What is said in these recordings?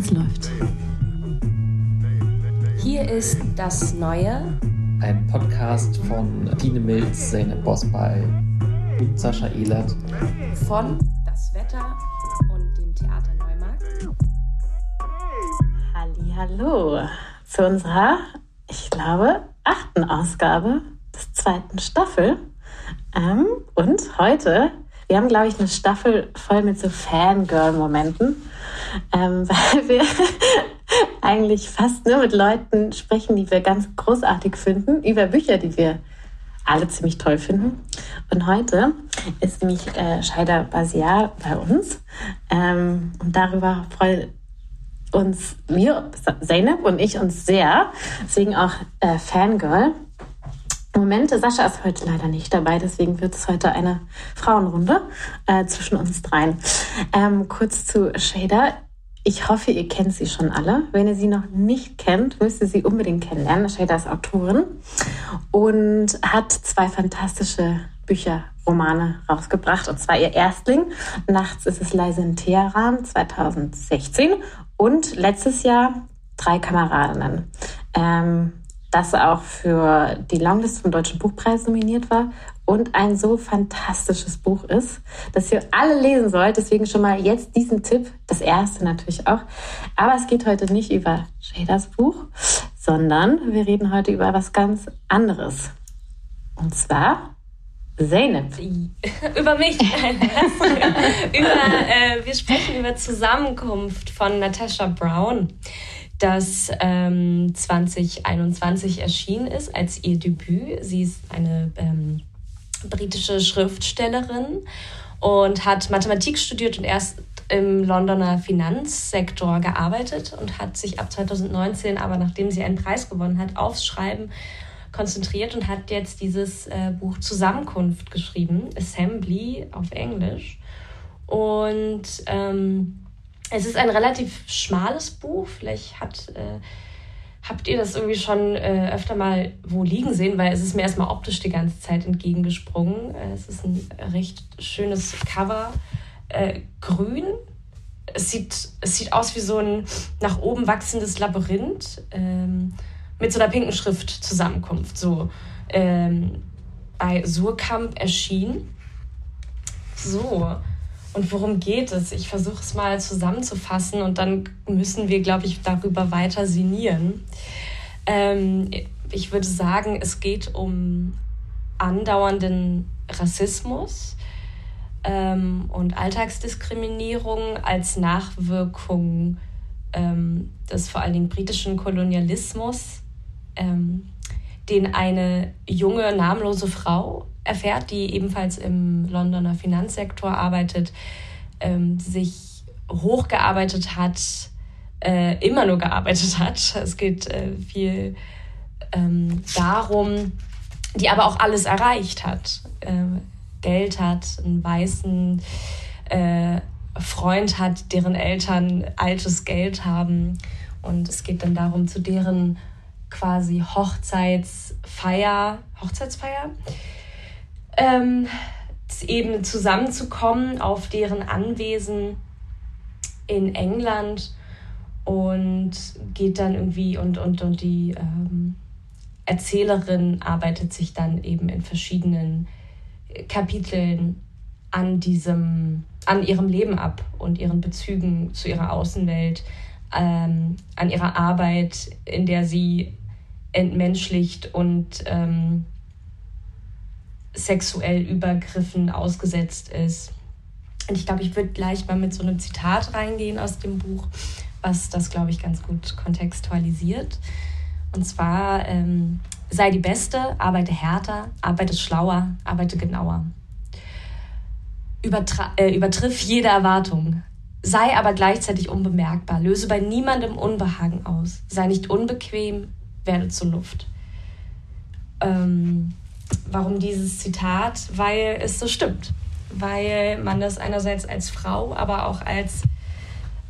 Es läuft. Hier ist das Neue. Ein Podcast von Tine Milz, Zeynep Bosbal und Sascha Ehlert. Von Das Wetter und dem Theater Neumarkt. Hallo zu unserer, ich glaube, achten Ausgabe des zweiten Staffel. Ähm, und heute, wir haben, glaube ich, eine Staffel voll mit so Fangirl-Momenten, ähm, weil wir eigentlich fast nur mit Leuten sprechen, die wir ganz großartig finden, über Bücher, die wir alle ziemlich toll finden. Und heute ist nämlich äh, Shaida Basiar bei uns. Ähm, und darüber freuen uns wir, Zeynep und ich, uns sehr. Deswegen auch äh, Fangirl. Momente, Sascha ist heute leider nicht dabei, deswegen wird es heute eine Frauenrunde äh, zwischen uns dreien. Ähm, kurz zu Shader. Ich hoffe, ihr kennt sie schon alle. Wenn ihr sie noch nicht kennt, müsst ihr sie unbedingt kennenlernen. Shader ist Autorin und hat zwei fantastische Bücher, Romane rausgebracht. Und zwar ihr Erstling. Nachts ist es leise in Teheran 2016 und letztes Jahr drei Kameradinnen. Ähm, das auch für die Longlist vom Deutschen Buchpreis nominiert war und ein so fantastisches Buch ist, dass ihr alle lesen sollt. Deswegen schon mal jetzt diesen Tipp, das erste natürlich auch. Aber es geht heute nicht über Shaders Buch, sondern wir reden heute über was ganz anderes. Und zwar Zeynep. über mich. über, äh, wir sprechen über Zusammenkunft von Natasha Brown das ähm, 2021 erschienen ist als ihr Debüt. Sie ist eine ähm, britische Schriftstellerin und hat Mathematik studiert und erst im Londoner Finanzsektor gearbeitet und hat sich ab 2019 aber, nachdem sie einen Preis gewonnen hat, aufs Schreiben konzentriert und hat jetzt dieses äh, Buch Zusammenkunft geschrieben, Assembly auf Englisch. Und ähm, es ist ein relativ schmales Buch. Vielleicht hat, äh, habt ihr das irgendwie schon äh, öfter mal wo liegen sehen, weil es ist mir erstmal optisch die ganze Zeit entgegengesprungen. Äh, es ist ein recht schönes Cover. Äh, grün. Es sieht, es sieht aus wie so ein nach oben wachsendes Labyrinth ähm, mit so einer pinken Schrift Zusammenkunft. So ähm, bei Surkamp erschienen. So, und worum geht es? Ich versuche es mal zusammenzufassen und dann müssen wir, glaube ich, darüber weiter sinnieren. Ähm, ich würde sagen, es geht um andauernden Rassismus ähm, und Alltagsdiskriminierung als Nachwirkung ähm, des vor allen Dingen britischen Kolonialismus, ähm, den eine junge, namenlose Frau erfährt, die ebenfalls im Londoner Finanzsektor arbeitet, ähm, sich hochgearbeitet hat, äh, immer nur gearbeitet hat. Es geht äh, viel ähm, darum, die aber auch alles erreicht hat. Äh, Geld hat, einen weißen äh, Freund hat, deren Eltern altes Geld haben. Und es geht dann darum, zu deren quasi Hochzeitsfeier, Hochzeitsfeier, ähm, eben zusammenzukommen auf deren Anwesen in England und geht dann irgendwie und, und, und die ähm, Erzählerin arbeitet sich dann eben in verschiedenen Kapiteln an diesem, an ihrem Leben ab und ihren Bezügen zu ihrer Außenwelt, ähm, an ihrer Arbeit, in der sie entmenschlicht und ähm, sexuell Übergriffen ausgesetzt ist. Und ich glaube, ich würde gleich mal mit so einem Zitat reingehen aus dem Buch, was das, glaube ich, ganz gut kontextualisiert. Und zwar, ähm, sei die Beste, arbeite härter, arbeite schlauer, arbeite genauer. Übertra äh, übertriff jede Erwartung. Sei aber gleichzeitig unbemerkbar. Löse bei niemandem Unbehagen aus. Sei nicht unbequem, werde zur Luft. Ähm, Warum dieses Zitat? Weil es so stimmt. Weil man das einerseits als Frau, aber auch als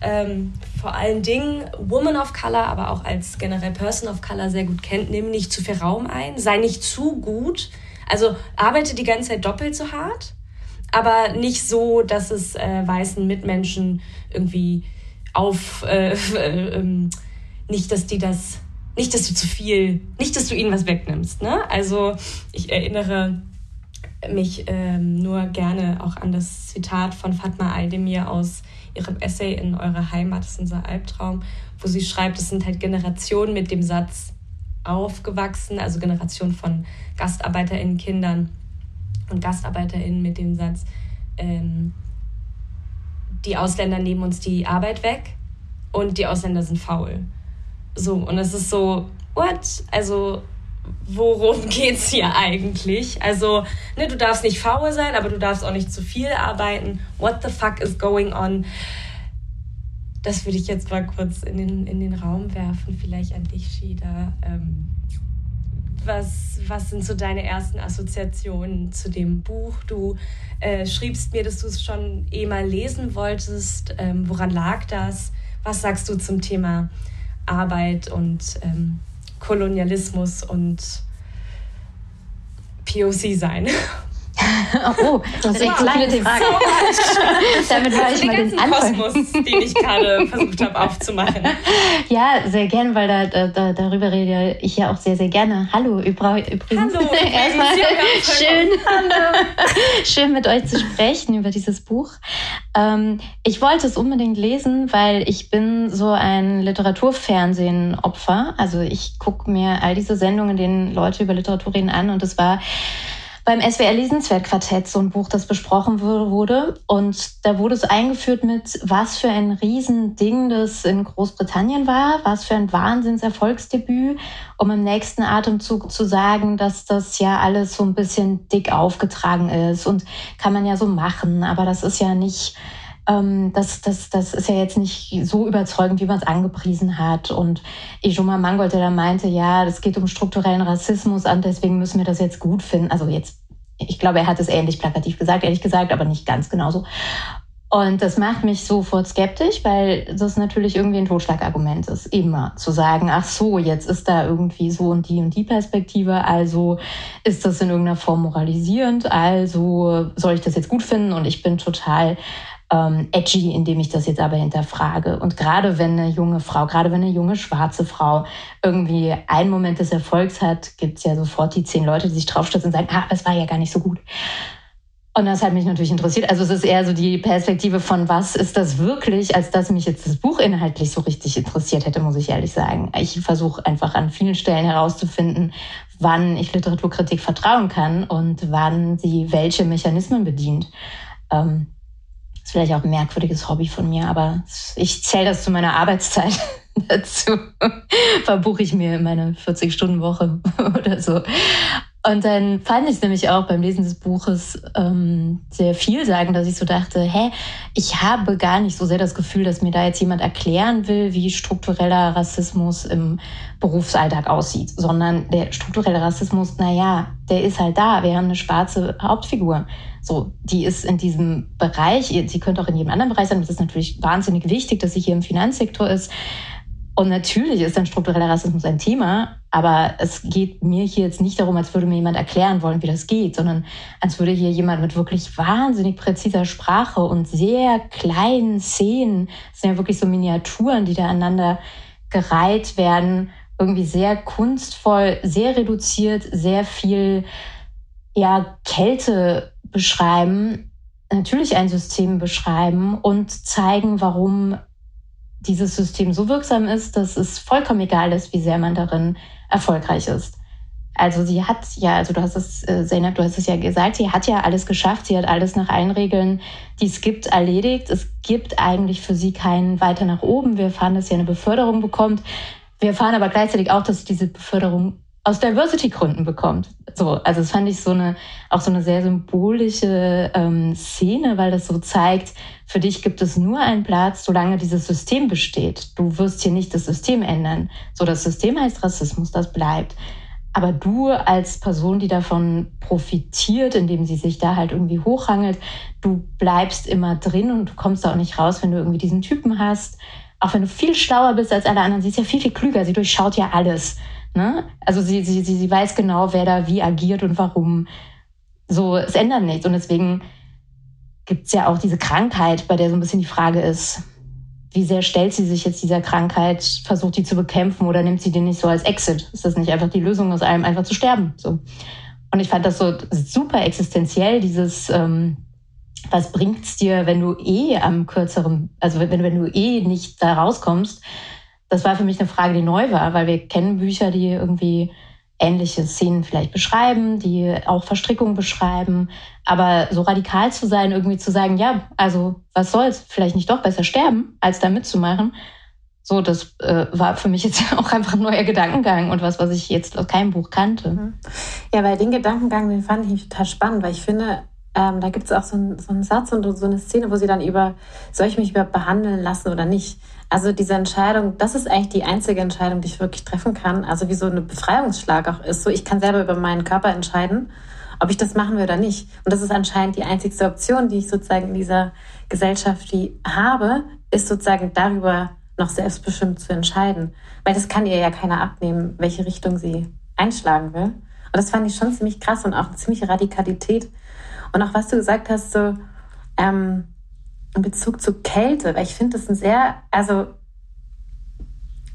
ähm, vor allen Dingen Woman of Color, aber auch als generell Person of Color sehr gut kennt. Nimm nicht zu viel Raum ein, sei nicht zu gut. Also arbeite die ganze Zeit doppelt so hart, aber nicht so, dass es äh, weißen Mitmenschen irgendwie auf, äh, äh, nicht, dass die das, nicht, dass du zu viel, nicht, dass du ihnen was wegnimmst. Ne? Also ich erinnere mich ähm, nur gerne auch an das Zitat von Fatma Aldemir aus ihrem Essay in Eure Heimat ist unser Albtraum, wo sie schreibt, es sind halt Generationen mit dem Satz aufgewachsen, also Generationen von GastarbeiterInnen, Kindern und GastarbeiterInnen mit dem Satz, ähm, die Ausländer nehmen uns die Arbeit weg und die Ausländer sind faul. So, und es ist so, what? Also, worum geht's hier eigentlich? Also, ne, du darfst nicht faul sein, aber du darfst auch nicht zu viel arbeiten. What the fuck is going on? Das würde ich jetzt mal kurz in den, in den Raum werfen, vielleicht an dich, Shida. Ähm, was, was sind so deine ersten Assoziationen zu dem Buch? Du äh, schriebst mir, dass du es schon eh mal lesen wolltest. Ähm, woran lag das? Was sagst du zum Thema Arbeit und ähm, Kolonialismus und POC sein? oh, das ist wow, kleine. Frage. So Damit war ich den mal den Anfang. Kosmos, den ich gerade versucht habe aufzumachen. Ja, sehr gerne, weil da, da, darüber rede ich ja auch sehr, sehr gerne. Hallo übrigens. Hallo. Erstmal schön, hallo. schön mit euch zu sprechen über dieses Buch. Ähm, ich wollte es unbedingt lesen, weil ich bin so ein Literaturfernsehen-Opfer. Also ich gucke mir all diese Sendungen, in denen Leute über Literatur reden, an und es war beim SWR Lesenswertquartett so ein Buch, das besprochen wurde. Und da wurde es eingeführt mit, was für ein Riesending das in Großbritannien war, was für ein Wahnsinnserfolgsdebüt, um im nächsten Atemzug zu sagen, dass das ja alles so ein bisschen dick aufgetragen ist und kann man ja so machen, aber das ist ja nicht ähm, das, das, das ist ja jetzt nicht so überzeugend, wie man es angepriesen hat. Und Ijoma Mangold, der da meinte, ja, das geht um strukturellen Rassismus und deswegen müssen wir das jetzt gut finden. Also jetzt, ich glaube, er hat es ähnlich plakativ gesagt, ehrlich gesagt, aber nicht ganz genauso. Und das macht mich sofort skeptisch, weil das natürlich irgendwie ein Totschlagargument ist, immer zu sagen, ach so, jetzt ist da irgendwie so und die und die Perspektive, also ist das in irgendeiner Form moralisierend, also soll ich das jetzt gut finden und ich bin total ähm, edgy, indem ich das jetzt aber hinterfrage. Und gerade wenn eine junge Frau, gerade wenn eine junge schwarze Frau irgendwie einen Moment des Erfolgs hat, gibt's ja sofort die zehn Leute, die sich draufstürzen und sagen, ah, das war ja gar nicht so gut. Und das hat mich natürlich interessiert. Also es ist eher so die Perspektive von, was ist das wirklich, als dass mich jetzt das Buch inhaltlich so richtig interessiert hätte, muss ich ehrlich sagen. Ich versuche einfach an vielen Stellen herauszufinden, wann ich Literaturkritik vertrauen kann und wann sie welche Mechanismen bedient. Ähm, ist vielleicht auch ein merkwürdiges Hobby von mir, aber ich zähle das zu meiner Arbeitszeit dazu. Verbuche ich mir meine 40-Stunden-Woche oder so. Und dann fand ich es nämlich auch beim Lesen des Buches ähm, sehr viel sagen, dass ich so dachte, hä, ich habe gar nicht so sehr das Gefühl, dass mir da jetzt jemand erklären will, wie struktureller Rassismus im Berufsalltag aussieht, sondern der strukturelle Rassismus, na ja, der ist halt da. Wir haben eine schwarze Hauptfigur. So, die ist in diesem Bereich, sie könnte auch in jedem anderen Bereich sein, das ist natürlich wahnsinnig wichtig, dass sie hier im Finanzsektor ist. Und natürlich ist dann struktureller Rassismus ein Thema, aber es geht mir hier jetzt nicht darum, als würde mir jemand erklären wollen, wie das geht, sondern als würde hier jemand mit wirklich wahnsinnig präziser Sprache und sehr kleinen Szenen, das sind ja wirklich so Miniaturen, die da aneinander gereiht werden, irgendwie sehr kunstvoll, sehr reduziert, sehr viel ja, Kälte beschreiben, natürlich ein System beschreiben und zeigen, warum dieses System so wirksam ist, dass es vollkommen egal ist, wie sehr man darin erfolgreich ist. Also sie hat ja, also du hast es, äh, Zeynep, du hast es ja gesagt, sie hat ja alles geschafft, sie hat alles nach allen Regeln, die es gibt, erledigt. Es gibt eigentlich für sie keinen weiter nach oben. Wir erfahren, dass sie eine Beförderung bekommt. Wir erfahren aber gleichzeitig auch, dass diese Beförderung aus Diversity-Gründen bekommt. So, also das fand ich so eine, auch so eine sehr symbolische ähm, Szene, weil das so zeigt, für dich gibt es nur einen Platz, solange dieses System besteht. Du wirst hier nicht das System ändern. So, das System heißt Rassismus, das bleibt. Aber du als Person, die davon profitiert, indem sie sich da halt irgendwie hochhangelt, du bleibst immer drin und du kommst da auch nicht raus, wenn du irgendwie diesen Typen hast. Auch wenn du viel schlauer bist als alle anderen, sie ist ja viel, viel klüger, sie durchschaut ja alles. Ne? Also sie, sie, sie, sie weiß genau, wer da wie agiert und warum. So, es ändert nichts. Und deswegen gibt es ja auch diese Krankheit, bei der so ein bisschen die Frage ist, wie sehr stellt sie sich jetzt dieser Krankheit, versucht die zu bekämpfen oder nimmt sie den nicht so als Exit? Ist das nicht einfach die Lösung aus allem, einfach zu sterben? So. Und ich fand das so super existenziell, dieses, ähm, was bringt's dir, wenn du eh am kürzeren, also wenn, wenn du eh nicht da rauskommst? Das war für mich eine Frage, die neu war, weil wir kennen Bücher, die irgendwie ähnliche Szenen vielleicht beschreiben, die auch Verstrickungen beschreiben. Aber so radikal zu sein, irgendwie zu sagen, ja, also was soll's, vielleicht nicht doch besser sterben, als da mitzumachen. So, das äh, war für mich jetzt auch einfach ein neuer Gedankengang und was, was ich jetzt aus keinem Buch kannte. Mhm. Ja, weil den Gedankengang, den fand ich total spannend, weil ich finde, ähm, da gibt es auch so, ein, so einen Satz und so eine Szene, wo sie dann über, soll ich mich überhaupt behandeln lassen oder nicht? Also diese Entscheidung, das ist eigentlich die einzige Entscheidung, die ich wirklich treffen kann. Also wie so eine Befreiungsschlag auch ist. So, ich kann selber über meinen Körper entscheiden, ob ich das machen will oder nicht. Und das ist anscheinend die einzigste Option, die ich sozusagen in dieser Gesellschaft die habe, ist sozusagen darüber noch selbstbestimmt zu entscheiden. Weil das kann ihr ja keiner abnehmen, welche Richtung sie einschlagen will. Und das fand ich schon ziemlich krass und auch eine ziemliche Radikalität. Und auch was du gesagt hast, so, ähm, in Bezug zu Kälte, weil ich finde das ein sehr, also,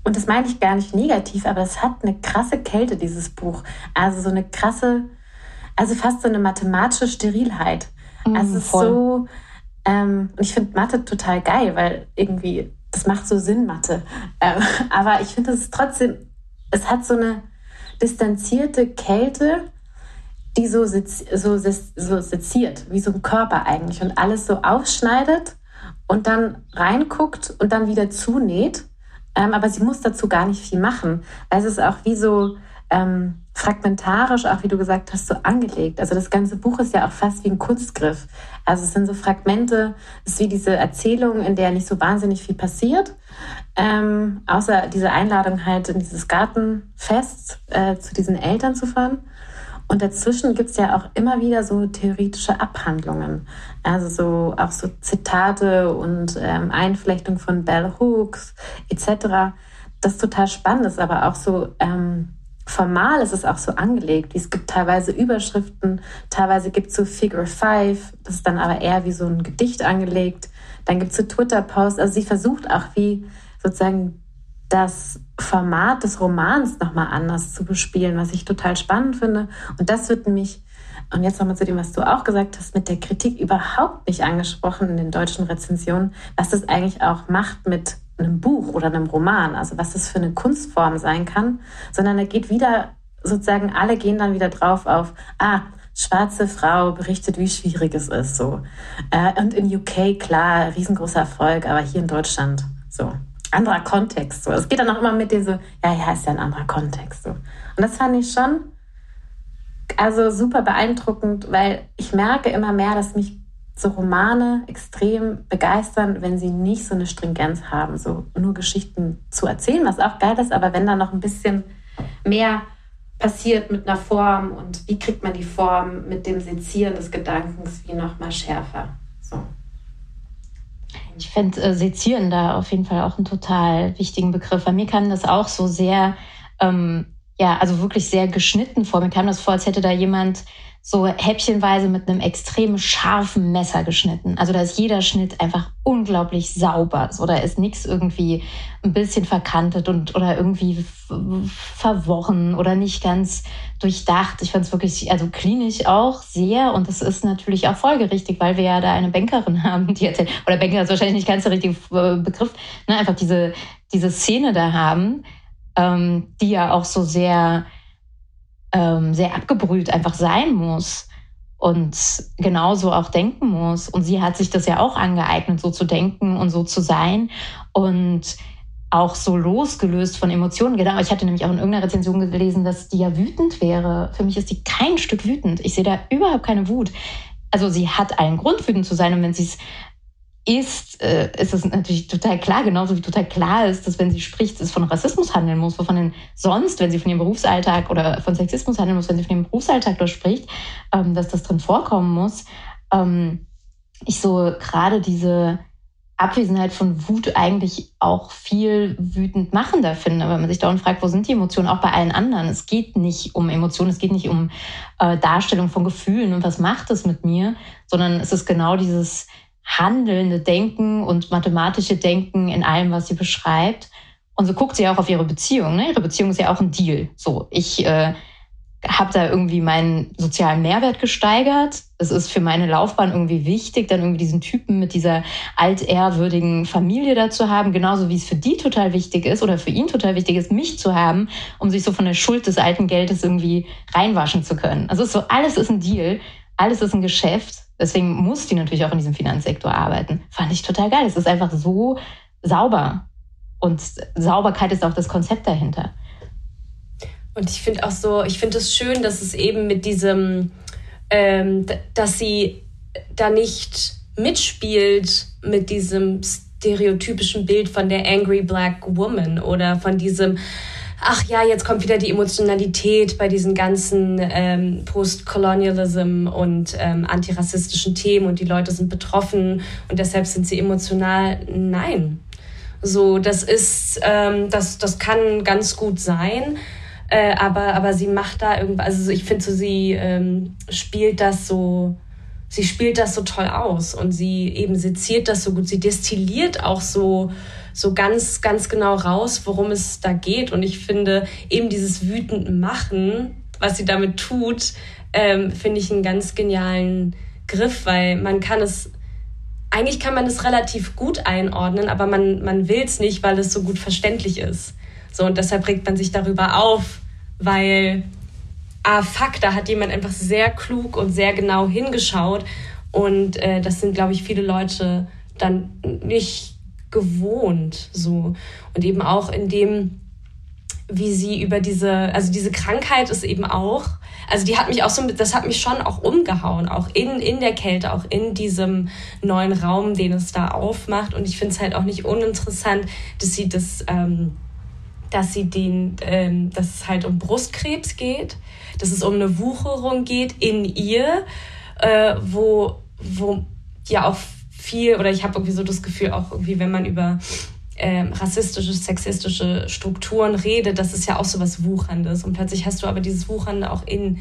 und das meine ich gar nicht negativ, aber es hat eine krasse Kälte, dieses Buch. Also so eine krasse, also fast so eine mathematische Sterilheit. Mm, also es ist so, ähm, und ich finde Mathe total geil, weil irgendwie, das macht so Sinn, Mathe. Ähm, aber ich finde, es ist trotzdem, es hat so eine distanzierte Kälte, die so, so, so seziert, wie so ein Körper eigentlich und alles so aufschneidet und dann reinguckt und dann wieder zunäht. Ähm, aber sie muss dazu gar nicht viel machen. Es ist auch wie so ähm, fragmentarisch, auch wie du gesagt hast, so angelegt. Also das ganze Buch ist ja auch fast wie ein Kunstgriff. Also es sind so Fragmente, es ist wie diese Erzählung, in der nicht so wahnsinnig viel passiert. Ähm, außer diese Einladung halt in dieses Gartenfest äh, zu diesen Eltern zu fahren. Und dazwischen gibt es ja auch immer wieder so theoretische Abhandlungen. Also so auch so Zitate und ähm, Einflechtung von Bell Hooks etc. Das ist total spannend, ist aber auch so ähm, formal ist es auch so angelegt. Es gibt teilweise Überschriften, teilweise gibt es so Figure Five, das ist dann aber eher wie so ein Gedicht angelegt. Dann gibt es so Twitter-Posts. Also sie versucht auch wie sozusagen das Format des Romans nochmal anders zu bespielen, was ich total spannend finde. Und das wird nämlich, und jetzt nochmal zu dem, was du auch gesagt hast, mit der Kritik überhaupt nicht angesprochen in den deutschen Rezensionen, was das eigentlich auch macht mit einem Buch oder einem Roman, also was das für eine Kunstform sein kann, sondern er geht wieder, sozusagen, alle gehen dann wieder drauf auf, ah, schwarze Frau berichtet, wie schwierig es ist, so. Äh, und in UK, klar, riesengroßer Erfolg, aber hier in Deutschland, so anderer Kontext. So. Es geht dann auch immer mit diese, ja, ja, ist ja ein anderer Kontext. So. Und das fand ich schon also super beeindruckend, weil ich merke immer mehr, dass mich so Romane extrem begeistern, wenn sie nicht so eine Stringenz haben, so nur Geschichten zu erzählen, was auch geil ist, aber wenn da noch ein bisschen mehr passiert mit einer Form und wie kriegt man die Form mit dem Sezieren des Gedankens wie noch mal schärfer. So. Ich finde äh, Sezieren da auf jeden Fall auch einen total wichtigen Begriff. Bei mir kam das auch so sehr, ähm, ja, also wirklich sehr geschnitten vor. Mir kam das vor, als hätte da jemand so häppchenweise mit einem extrem scharfen Messer geschnitten. Also da ist jeder Schnitt einfach unglaublich sauber. So, da ist nichts irgendwie ein bisschen verkantet und oder irgendwie verworren oder nicht ganz durchdacht. Ich fand es wirklich, also klinisch auch sehr und das ist natürlich auch folgerichtig, weil wir ja da eine Bankerin haben, die erzählt, oder Banker ist wahrscheinlich nicht ganz der richtige äh, Begriff, ne, einfach diese, diese Szene da haben, ähm, die ja auch so sehr ähm, sehr abgebrüht einfach sein muss und genauso auch denken muss. Und sie hat sich das ja auch angeeignet, so zu denken und so zu sein und auch so losgelöst von Emotionen. Genau, ich hatte nämlich auch in irgendeiner Rezension gelesen, dass die ja wütend wäre. Für mich ist die kein Stück wütend. Ich sehe da überhaupt keine Wut. Also sie hat allen Grund, wütend zu sein. Und wenn sie es ist, äh, ist es natürlich total klar, genauso wie total klar ist, dass wenn sie spricht, es von Rassismus handeln muss, wovon denn sonst, wenn sie von ihrem Berufsalltag oder von Sexismus handeln muss, wenn sie von ihrem Berufsalltag durchspricht, ähm, dass das drin vorkommen muss. Ähm, ich so gerade diese Abwesenheit von Wut eigentlich auch viel wütend machender finde, wenn man sich dauernd fragt, wo sind die Emotionen, auch bei allen anderen. Es geht nicht um Emotionen, es geht nicht um äh, Darstellung von Gefühlen und was macht es mit mir, sondern es ist genau dieses handelnde Denken und mathematische Denken in allem, was sie beschreibt. Und so guckt sie auch auf ihre Beziehung. Ne? Ihre Beziehung ist ja auch ein Deal. So, ich äh, habe da irgendwie meinen sozialen Mehrwert gesteigert. Es ist für meine Laufbahn irgendwie wichtig, dann irgendwie diesen Typen mit dieser altehrwürdigen Familie da zu haben, genauso wie es für die total wichtig ist oder für ihn total wichtig ist, mich zu haben, um sich so von der Schuld des alten Geldes irgendwie reinwaschen zu können. Also so alles ist ein Deal, alles ist ein Geschäft. Deswegen muss die natürlich auch in diesem Finanzsektor arbeiten. Fand ich total geil. Es ist einfach so sauber. Und Sauberkeit ist auch das Konzept dahinter. Und ich finde auch so, ich finde es schön, dass es eben mit diesem, ähm, dass sie da nicht mitspielt mit diesem stereotypischen Bild von der Angry Black Woman oder von diesem, ach ja, jetzt kommt wieder die Emotionalität bei diesen ganzen ähm, Postcolonialism und ähm, antirassistischen Themen und die Leute sind betroffen und deshalb sind sie emotional. Nein. So, das ist, ähm, das, das kann ganz gut sein. Äh, aber, aber sie macht da irgendwas, also ich finde so, sie ähm, spielt das so, sie spielt das so toll aus und sie eben seziert das so gut, sie destilliert auch so, so ganz, ganz genau raus, worum es da geht. Und ich finde eben dieses wütend Machen, was sie damit tut, ähm, finde ich einen ganz genialen Griff, weil man kann es, eigentlich kann man es relativ gut einordnen, aber man, man will es nicht, weil es so gut verständlich ist. So, und deshalb regt man sich darüber auf, weil, ah, fuck, da hat jemand einfach sehr klug und sehr genau hingeschaut. Und äh, das sind, glaube ich, viele Leute dann nicht gewohnt so. Und eben auch in dem, wie sie über diese, also diese Krankheit ist eben auch, also die hat mich auch so, das hat mich schon auch umgehauen, auch in, in der Kälte, auch in diesem neuen Raum, den es da aufmacht. Und ich finde es halt auch nicht uninteressant, dass sie das ähm, dass sie den, ähm, dass es halt um Brustkrebs geht, dass es um eine Wucherung geht in ihr, äh, wo, wo ja auch viel, oder ich habe irgendwie so das Gefühl, auch irgendwie, wenn man über ähm, rassistische, sexistische Strukturen redet, das ist ja auch so was Wucherndes. Und plötzlich hast du aber dieses Wuchernde auch in,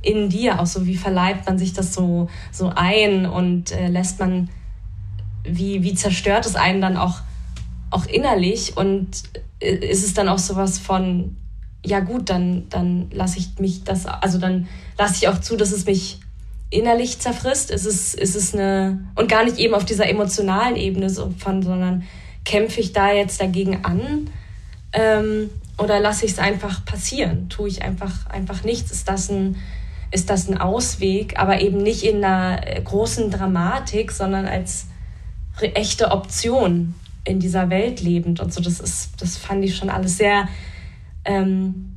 in dir, auch so, wie verleibt man sich das so, so ein und äh, lässt man, wie, wie zerstört es einen dann auch, auch innerlich und ist es dann auch sowas von, ja gut, dann, dann lasse ich mich das, also dann lasse ich auch zu, dass es mich innerlich zerfrisst. Ist es, ist eine, und gar nicht eben auf dieser emotionalen Ebene so von, sondern kämpfe ich da jetzt dagegen an? Ähm, oder lasse ich es einfach passieren? Tue ich einfach, einfach nichts? Ist das ein, ist das ein Ausweg, aber eben nicht in einer äh, großen Dramatik, sondern als echte Option in dieser Welt lebend und so. Das ist, das fand ich schon alles sehr, ähm,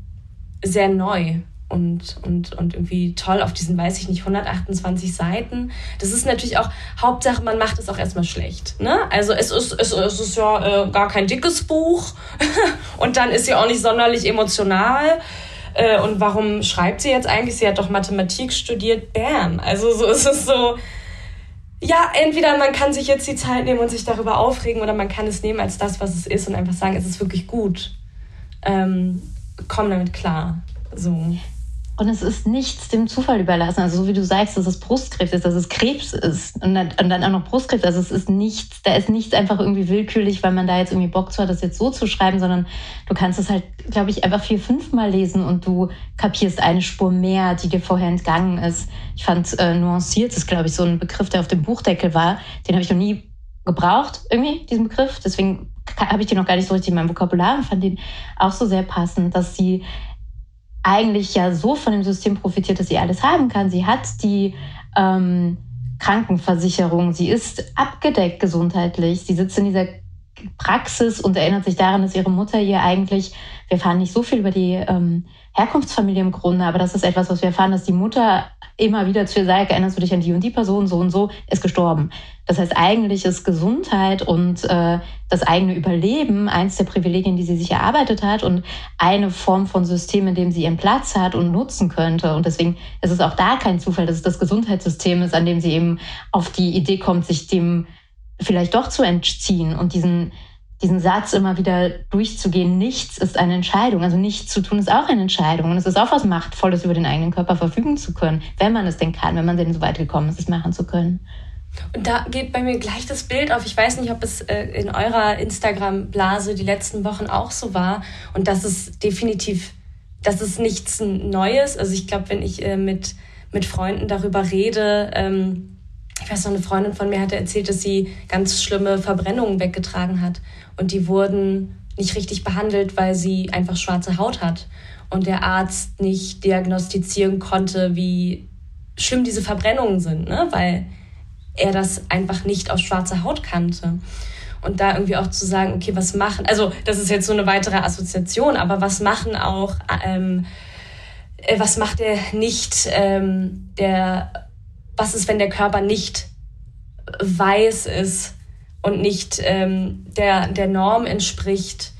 sehr neu und, und, und irgendwie toll auf diesen, weiß ich nicht, 128 Seiten. Das ist natürlich auch, Hauptsache, man macht es auch erstmal schlecht. Ne? Also es ist, es, es ist ja äh, gar kein dickes Buch und dann ist sie auch nicht sonderlich emotional. Äh, und warum schreibt sie jetzt eigentlich? Sie hat doch Mathematik studiert. Bam. Also so ist es so ja, entweder man kann sich jetzt die Zeit nehmen und sich darüber aufregen oder man kann es nehmen als das, was es ist und einfach sagen, es ist wirklich gut. Ähm, komm damit klar. So. Und es ist nichts dem Zufall überlassen. Also so wie du sagst, dass es Brustkrebs ist, dass es Krebs ist und dann, und dann auch noch Brustkrebs. Also es ist nichts, da ist nichts einfach irgendwie willkürlich, weil man da jetzt irgendwie Bock zu hat, das jetzt so zu schreiben, sondern du kannst es halt, glaube ich, einfach vier, fünfmal lesen und du kapierst eine Spur mehr, die dir vorher entgangen ist. Ich fand äh, nuanciert ist, glaube ich, so ein Begriff, der auf dem Buchdeckel war. Den habe ich noch nie gebraucht, irgendwie, diesen Begriff. Deswegen habe ich den noch gar nicht so richtig in meinem Vokabular und fand den auch so sehr passend, dass sie eigentlich ja so von dem System profitiert, dass sie alles haben kann. Sie hat die ähm, Krankenversicherung, sie ist abgedeckt gesundheitlich, sie sitzt in dieser Praxis und erinnert sich daran, dass ihre Mutter ihr eigentlich, wir erfahren nicht so viel über die ähm, Herkunftsfamilie im Grunde, aber das ist etwas, was wir erfahren, dass die Mutter immer wieder zu ihr sagt, erinnerst du dich an die und die Person, so und so, ist gestorben. Das heißt, eigentlich ist Gesundheit und äh, das eigene Überleben eins der Privilegien, die sie sich erarbeitet hat und eine Form von System, in dem sie ihren Platz hat und nutzen könnte. Und deswegen ist es auch da kein Zufall, dass es das Gesundheitssystem ist, an dem sie eben auf die Idee kommt, sich dem vielleicht doch zu entziehen und diesen diesen Satz immer wieder durchzugehen, nichts ist eine Entscheidung. Also nichts zu tun ist auch eine Entscheidung. Und es ist auch was Machtvolles, über den eigenen Körper verfügen zu können, wenn man es denn kann, wenn man denn so weit gekommen ist, es machen zu können. Und da geht bei mir gleich das Bild auf. Ich weiß nicht, ob es äh, in eurer Instagram-Blase die letzten Wochen auch so war. Und das ist definitiv, das ist nichts Neues. Also ich glaube, wenn ich äh, mit, mit Freunden darüber rede, ähm, ich weiß noch, eine Freundin von mir hatte erzählt, dass sie ganz schlimme Verbrennungen weggetragen hat. Und die wurden nicht richtig behandelt, weil sie einfach schwarze Haut hat. Und der Arzt nicht diagnostizieren konnte, wie schlimm diese Verbrennungen sind, ne? weil er das einfach nicht aus schwarzer Haut kannte. Und da irgendwie auch zu sagen, okay, was machen, also das ist jetzt so eine weitere Assoziation, aber was machen auch, ähm, äh, was macht der nicht, ähm, der, was ist, wenn der Körper nicht weiß ist und nicht ähm, der, der Norm entspricht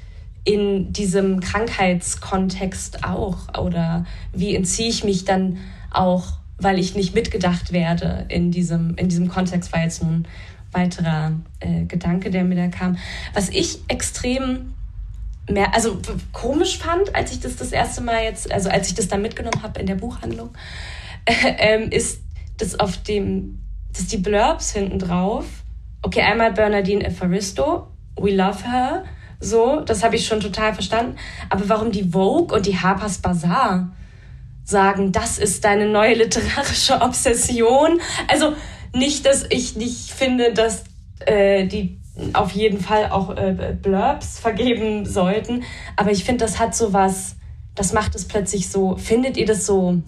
in diesem Krankheitskontext auch? Oder wie entziehe ich mich dann auch weil ich nicht mitgedacht werde in diesem, in diesem Kontext, war jetzt nun weiterer äh, Gedanke, der mir da kam. Was ich extrem mehr, also komisch fand, als ich das das erste Mal jetzt, also als ich das dann mitgenommen habe in der Buchhandlung, äh, ist, dass auf dem, dass die Blurbs hinten drauf, okay, einmal Bernadine Evaristo, we love her, so, das habe ich schon total verstanden, aber warum die Vogue und die Harper's Bazaar? sagen, das ist deine neue literarische Obsession. Also nicht, dass ich nicht finde, dass äh, die auf jeden Fall auch äh, Blurbs vergeben sollten, aber ich finde, das hat so was, das macht es plötzlich so, findet ihr das so,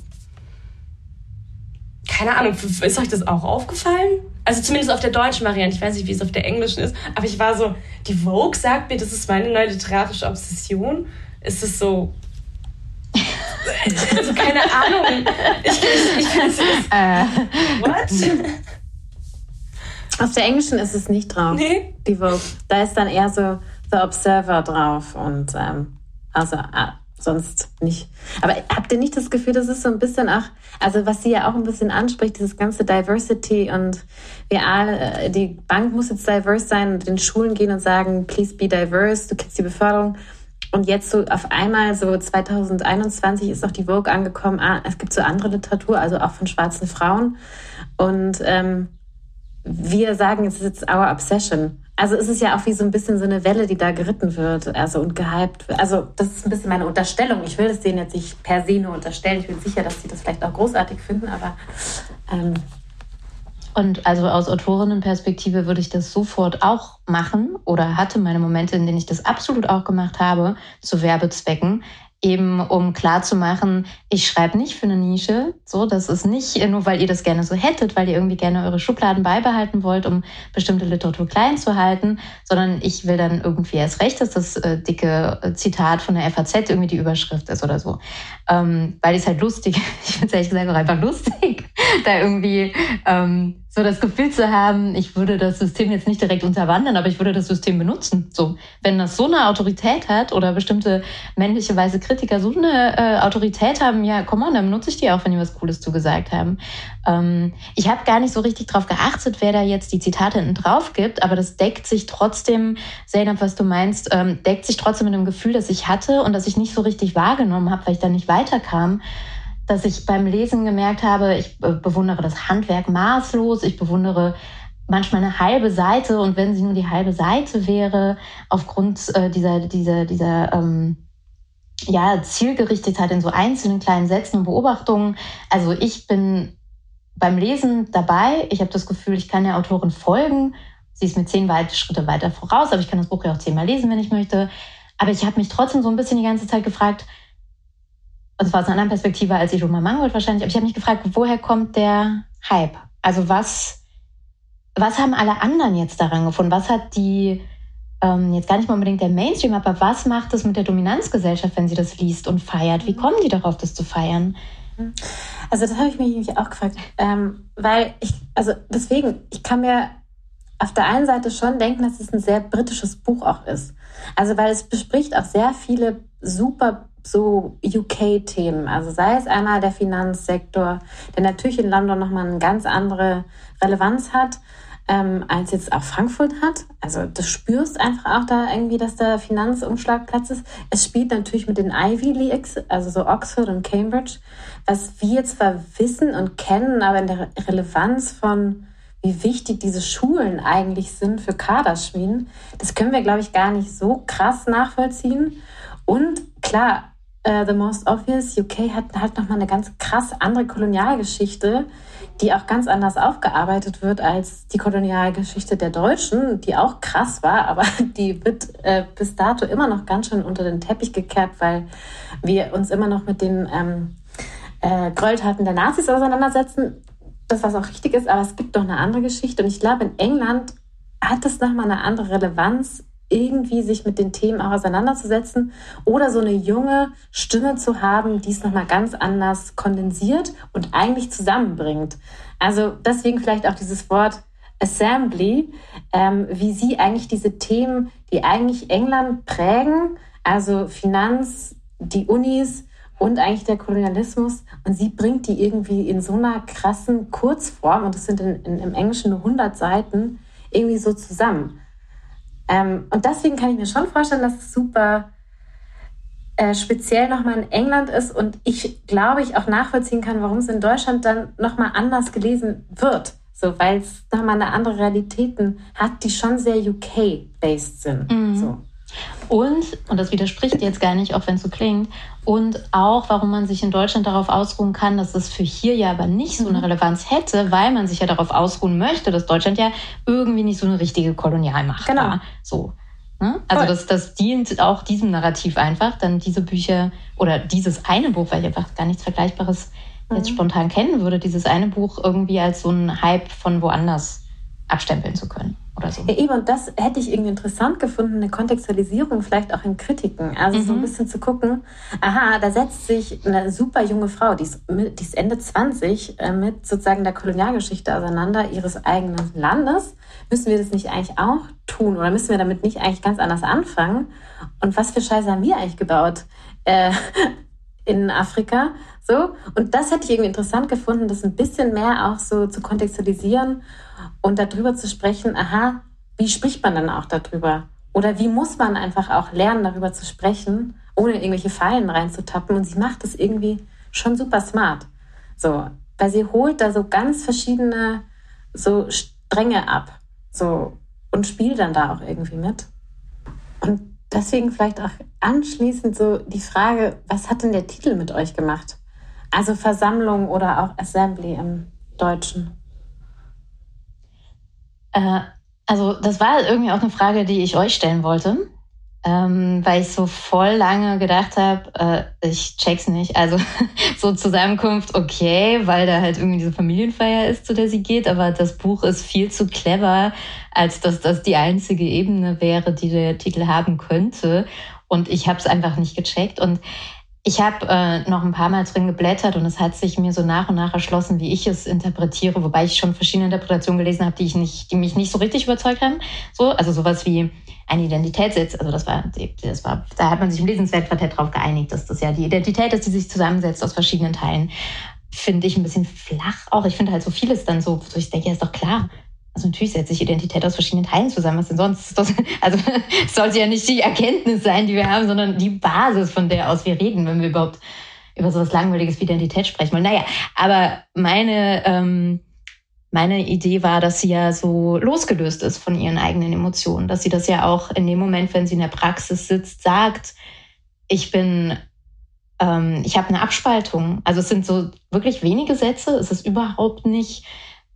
keine Ahnung, ist euch das auch aufgefallen? Also zumindest auf der deutschen Variante, ich weiß nicht, wie es auf der englischen ist, aber ich war so, die Vogue sagt mir, das ist meine neue literarische Obsession. Ist es so, also keine Ahnung. Ich, ich, ich weiß nicht. Äh. What? Auf der englischen ist es nicht drauf. Nee. Die Vogue. Da ist dann eher so The Observer drauf und ähm, also äh, sonst nicht. Aber habt ihr nicht das Gefühl, das ist so ein bisschen auch, also was sie ja auch ein bisschen anspricht, dieses ganze Diversity und wir alle, äh, die Bank muss jetzt diverse sein und in Schulen gehen und sagen, please be diverse, du kriegst die Beförderung. Und jetzt so auf einmal, so 2021 ist auch die Vogue angekommen, ah, es gibt so andere Literatur, also auch von schwarzen Frauen. Und ähm, wir sagen, es ist jetzt our obsession. Also es ist ja auch wie so ein bisschen so eine Welle, die da geritten wird, also und gehypt wird. Also das ist ein bisschen meine Unterstellung. Ich will es denen jetzt nicht per se nur unterstellen. Ich bin sicher, dass sie das vielleicht auch großartig finden, aber ähm, und also aus Autorinnenperspektive würde ich das sofort auch machen oder hatte meine Momente, in denen ich das absolut auch gemacht habe, zu Werbezwecken eben um klarzumachen, ich schreibe nicht für eine Nische. So, das ist nicht nur, weil ihr das gerne so hättet, weil ihr irgendwie gerne eure Schubladen beibehalten wollt, um bestimmte Literatur klein zu halten, sondern ich will dann irgendwie erst recht, dass das äh, dicke Zitat von der FAZ irgendwie die Überschrift ist oder so. Ähm, weil ich es halt lustig, ich finde es ehrlich gesagt auch einfach lustig, da irgendwie ähm, so das Gefühl zu haben, ich würde das System jetzt nicht direkt unterwandern, aber ich würde das System benutzen. So, wenn das so eine Autorität hat oder bestimmte männliche weiße Kritiker so eine äh, Autorität haben, ja, komm on, dann benutze ich die auch, wenn die was Cooles zugesagt haben. Ähm, ich habe gar nicht so richtig drauf geachtet, wer da jetzt die Zitate hinten drauf gibt, aber das deckt sich trotzdem, Zeynep, was du meinst, ähm, deckt sich trotzdem mit dem Gefühl, das ich hatte und das ich nicht so richtig wahrgenommen habe, weil ich da nicht weiterkam dass ich beim Lesen gemerkt habe, ich bewundere das Handwerk maßlos, ich bewundere manchmal eine halbe Seite und wenn sie nur die halbe Seite wäre, aufgrund äh, dieser, dieser, dieser ähm, ja, Zielgerichtetheit in so einzelnen kleinen Sätzen und Beobachtungen. Also ich bin beim Lesen dabei. Ich habe das Gefühl, ich kann der Autorin folgen. Sie ist mir zehn Schritte weiter voraus, aber ich kann das Buch ja auch zehnmal lesen, wenn ich möchte. Aber ich habe mich trotzdem so ein bisschen die ganze Zeit gefragt, also war aus einer anderen Perspektive als ich Roma Mangold wahrscheinlich, aber ich habe mich gefragt, woher kommt der Hype? Also was, was haben alle anderen jetzt daran gefunden? Was hat die, ähm, jetzt gar nicht mal unbedingt der Mainstream, aber was macht es mit der Dominanzgesellschaft, wenn sie das liest und feiert? Wie kommen die darauf, das zu feiern? Also das habe ich mich nämlich auch gefragt, ähm, weil ich, also deswegen, ich kann mir auf der einen Seite schon denken, dass es ein sehr britisches Buch auch ist. Also weil es bespricht auch sehr viele super so UK-Themen. Also sei es einmal der Finanzsektor, der natürlich in London nochmal eine ganz andere Relevanz hat, ähm, als jetzt auch Frankfurt hat. Also das spürst einfach auch da irgendwie, dass der Finanzumschlagplatz ist. Es spielt natürlich mit den Ivy Leagues, also so Oxford und Cambridge, was wir zwar wissen und kennen, aber in der Relevanz von wie wichtig diese Schulen eigentlich sind für Kaderschmieden, das können wir, glaube ich, gar nicht so krass nachvollziehen. Und klar, uh, The Most Obvious, UK hat halt nochmal eine ganz krass andere Kolonialgeschichte, die auch ganz anders aufgearbeitet wird als die Kolonialgeschichte der Deutschen, die auch krass war, aber die wird äh, bis dato immer noch ganz schön unter den Teppich gekehrt, weil wir uns immer noch mit den ähm, äh, Gräueltaten der Nazis auseinandersetzen. Das, was auch richtig ist, aber es gibt doch eine andere Geschichte. Und ich glaube, in England hat es nochmal eine andere Relevanz, irgendwie sich mit den Themen auch auseinanderzusetzen oder so eine junge Stimme zu haben, die es nochmal ganz anders kondensiert und eigentlich zusammenbringt. Also deswegen vielleicht auch dieses Wort Assembly, ähm, wie sie eigentlich diese Themen, die eigentlich England prägen, also Finanz, die Unis und eigentlich der Kolonialismus, und sie bringt die irgendwie in so einer krassen Kurzform, und das sind in, in, im Englischen nur 100 Seiten, irgendwie so zusammen. Ähm, und deswegen kann ich mir schon vorstellen, dass es super äh, speziell nochmal in England ist und ich glaube, ich auch nachvollziehen kann, warum es in Deutschland dann nochmal anders gelesen wird. So, weil es nochmal eine andere Realitäten hat, die schon sehr UK-based sind. Mhm. So. Und, und das widerspricht jetzt gar nicht, auch wenn es so klingt, und auch, warum man sich in Deutschland darauf ausruhen kann, dass es für hier ja aber nicht so eine mhm. Relevanz hätte, weil man sich ja darauf ausruhen möchte, dass Deutschland ja irgendwie nicht so eine richtige Kolonialmacht genau. war. So. Ne? Also das, das dient auch diesem Narrativ einfach, dann diese Bücher oder dieses eine Buch, weil ich einfach gar nichts Vergleichbares mhm. jetzt spontan kennen würde, dieses eine Buch irgendwie als so ein Hype von woanders abstempeln zu können oder so. Ja, eben, und das hätte ich irgendwie interessant gefunden, eine Kontextualisierung vielleicht auch in Kritiken. Also mhm. so ein mhm. bisschen zu gucken, aha, da setzt sich eine super junge Frau, die ist, die ist Ende 20, äh, mit sozusagen der Kolonialgeschichte auseinander ihres eigenen Landes. Müssen wir das nicht eigentlich auch tun oder müssen wir damit nicht eigentlich ganz anders anfangen? Und was für Scheiße haben wir eigentlich gebaut? Äh, in Afrika. So. Und das hätte ich irgendwie interessant gefunden, das ein bisschen mehr auch so zu kontextualisieren und darüber zu sprechen, aha, wie spricht man dann auch darüber? Oder wie muss man einfach auch lernen, darüber zu sprechen, ohne irgendwelche Fallen reinzutappen? Und sie macht es irgendwie schon super smart. So, weil sie holt da so ganz verschiedene so Stränge ab. So, und spielt dann da auch irgendwie mit. Und deswegen vielleicht auch anschließend so die Frage, was hat denn der Titel mit euch gemacht? Also Versammlung oder auch Assembly im Deutschen. Äh, also das war irgendwie auch eine Frage, die ich euch stellen wollte, ähm, weil ich so voll lange gedacht habe, äh, ich check's nicht. Also so Zusammenkunft, okay, weil da halt irgendwie diese Familienfeier ist, zu der sie geht, aber das Buch ist viel zu clever, als dass das die einzige Ebene wäre, die der Titel haben könnte. Und ich habe es einfach nicht gecheckt. Und ich habe äh, noch ein paar Mal drin geblättert und es hat sich mir so nach und nach erschlossen, wie ich es interpretiere, wobei ich schon verschiedene Interpretationen gelesen habe, die ich nicht, die mich nicht so richtig überzeugt haben. So, also sowas wie ein Identitätssitz. Also das war, das war, da hat man sich im Lesenswertquartett drauf geeinigt, dass das ja die Identität ist, die sich zusammensetzt aus verschiedenen Teilen. Finde ich ein bisschen flach auch. Ich finde halt so vieles dann so, so ich denke, ja, ist doch klar. Also natürlich setzt sich Identität aus verschiedenen Teilen zusammen. Was denn sonst? Also es sollte ja nicht die Erkenntnis sein, die wir haben, sondern die Basis, von der aus wir reden, wenn wir überhaupt über so etwas Langweiliges wie Identität sprechen wollen. Naja, aber meine, ähm, meine Idee war, dass sie ja so losgelöst ist von ihren eigenen Emotionen, dass sie das ja auch in dem Moment, wenn sie in der Praxis sitzt, sagt, ich bin, ähm, ich habe eine Abspaltung. Also es sind so wirklich wenige Sätze, es ist überhaupt nicht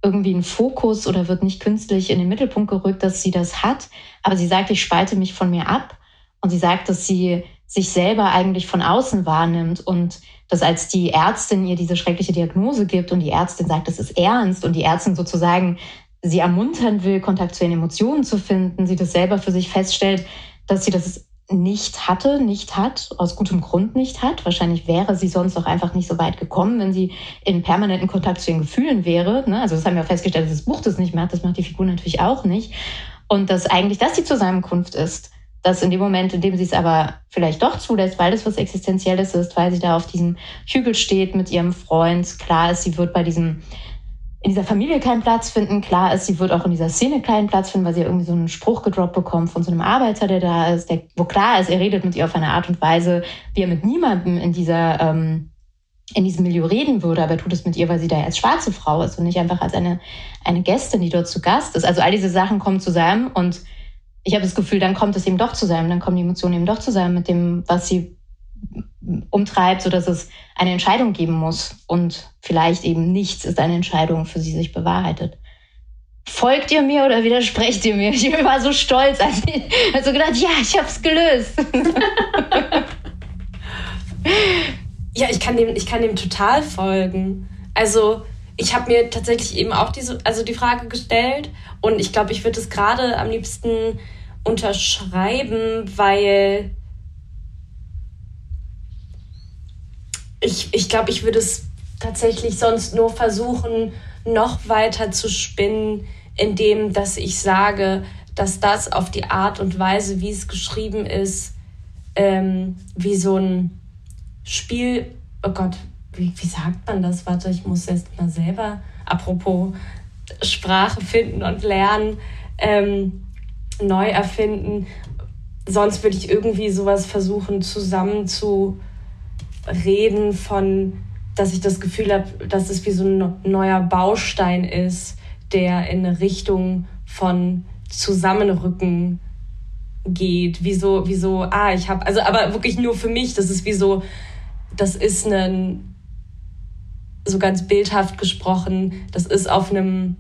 irgendwie ein Fokus oder wird nicht künstlich in den Mittelpunkt gerückt, dass sie das hat. Aber sie sagt, ich spalte mich von mir ab. Und sie sagt, dass sie sich selber eigentlich von außen wahrnimmt und dass als die Ärztin ihr diese schreckliche Diagnose gibt und die Ärztin sagt, das ist ernst und die Ärztin sozusagen sie ermuntern will, Kontakt zu ihren Emotionen zu finden, sie das selber für sich feststellt, dass sie das nicht hatte, nicht hat, aus gutem Grund nicht hat. Wahrscheinlich wäre sie sonst auch einfach nicht so weit gekommen, wenn sie in permanenten Kontakt zu ihren Gefühlen wäre. Ne? Also das haben wir auch festgestellt, dass das Buch das nicht macht. Das macht die Figur natürlich auch nicht. Und dass eigentlich das die Zusammenkunft ist. Dass in dem Moment, in dem sie es aber vielleicht doch zulässt, weil es was Existenzielles ist, weil sie da auf diesem Hügel steht mit ihrem Freund, klar ist, sie wird bei diesem in dieser Familie keinen Platz finden. Klar ist, sie wird auch in dieser Szene keinen Platz finden, weil sie irgendwie so einen Spruch gedroppt bekommt von so einem Arbeiter, der da ist, der, wo klar ist, er redet mit ihr auf eine Art und Weise, wie er mit niemandem in dieser, ähm, in diesem Milieu reden würde, aber er tut es mit ihr, weil sie da als schwarze Frau ist und nicht einfach als eine, eine Gästin, die dort zu Gast ist. Also all diese Sachen kommen zusammen und ich habe das Gefühl, dann kommt es eben doch zusammen, dann kommen die Emotionen eben doch zusammen mit dem, was sie umtreibt, sodass es eine Entscheidung geben muss und vielleicht eben nichts ist eine Entscheidung, für sie sich bewahrheitet. Folgt ihr mir oder widersprecht ihr mir? Ich war so stolz, als ich also gedacht, ja, ich habe es gelöst. Ja, ich kann dem, ich kann dem total folgen. Also ich habe mir tatsächlich eben auch diese, also die Frage gestellt und ich glaube, ich würde es gerade am liebsten unterschreiben, weil ich, ich glaube, ich würde es tatsächlich sonst nur versuchen, noch weiter zu spinnen, indem dass ich sage, dass das auf die Art und Weise, wie es geschrieben ist, ähm, wie so ein Spiel, oh Gott, wie, wie sagt man das? Warte, ich muss erst mal selber, apropos Sprache finden und lernen, ähm, neu erfinden. Sonst würde ich irgendwie sowas versuchen, zusammen zu reden von, dass ich das Gefühl habe, dass es wie so ein neuer Baustein ist, der in eine Richtung von Zusammenrücken geht. Wie so, ah, ich habe, also aber wirklich nur für mich, das ist wie so, das ist ein, so ganz bildhaft gesprochen, das ist auf einem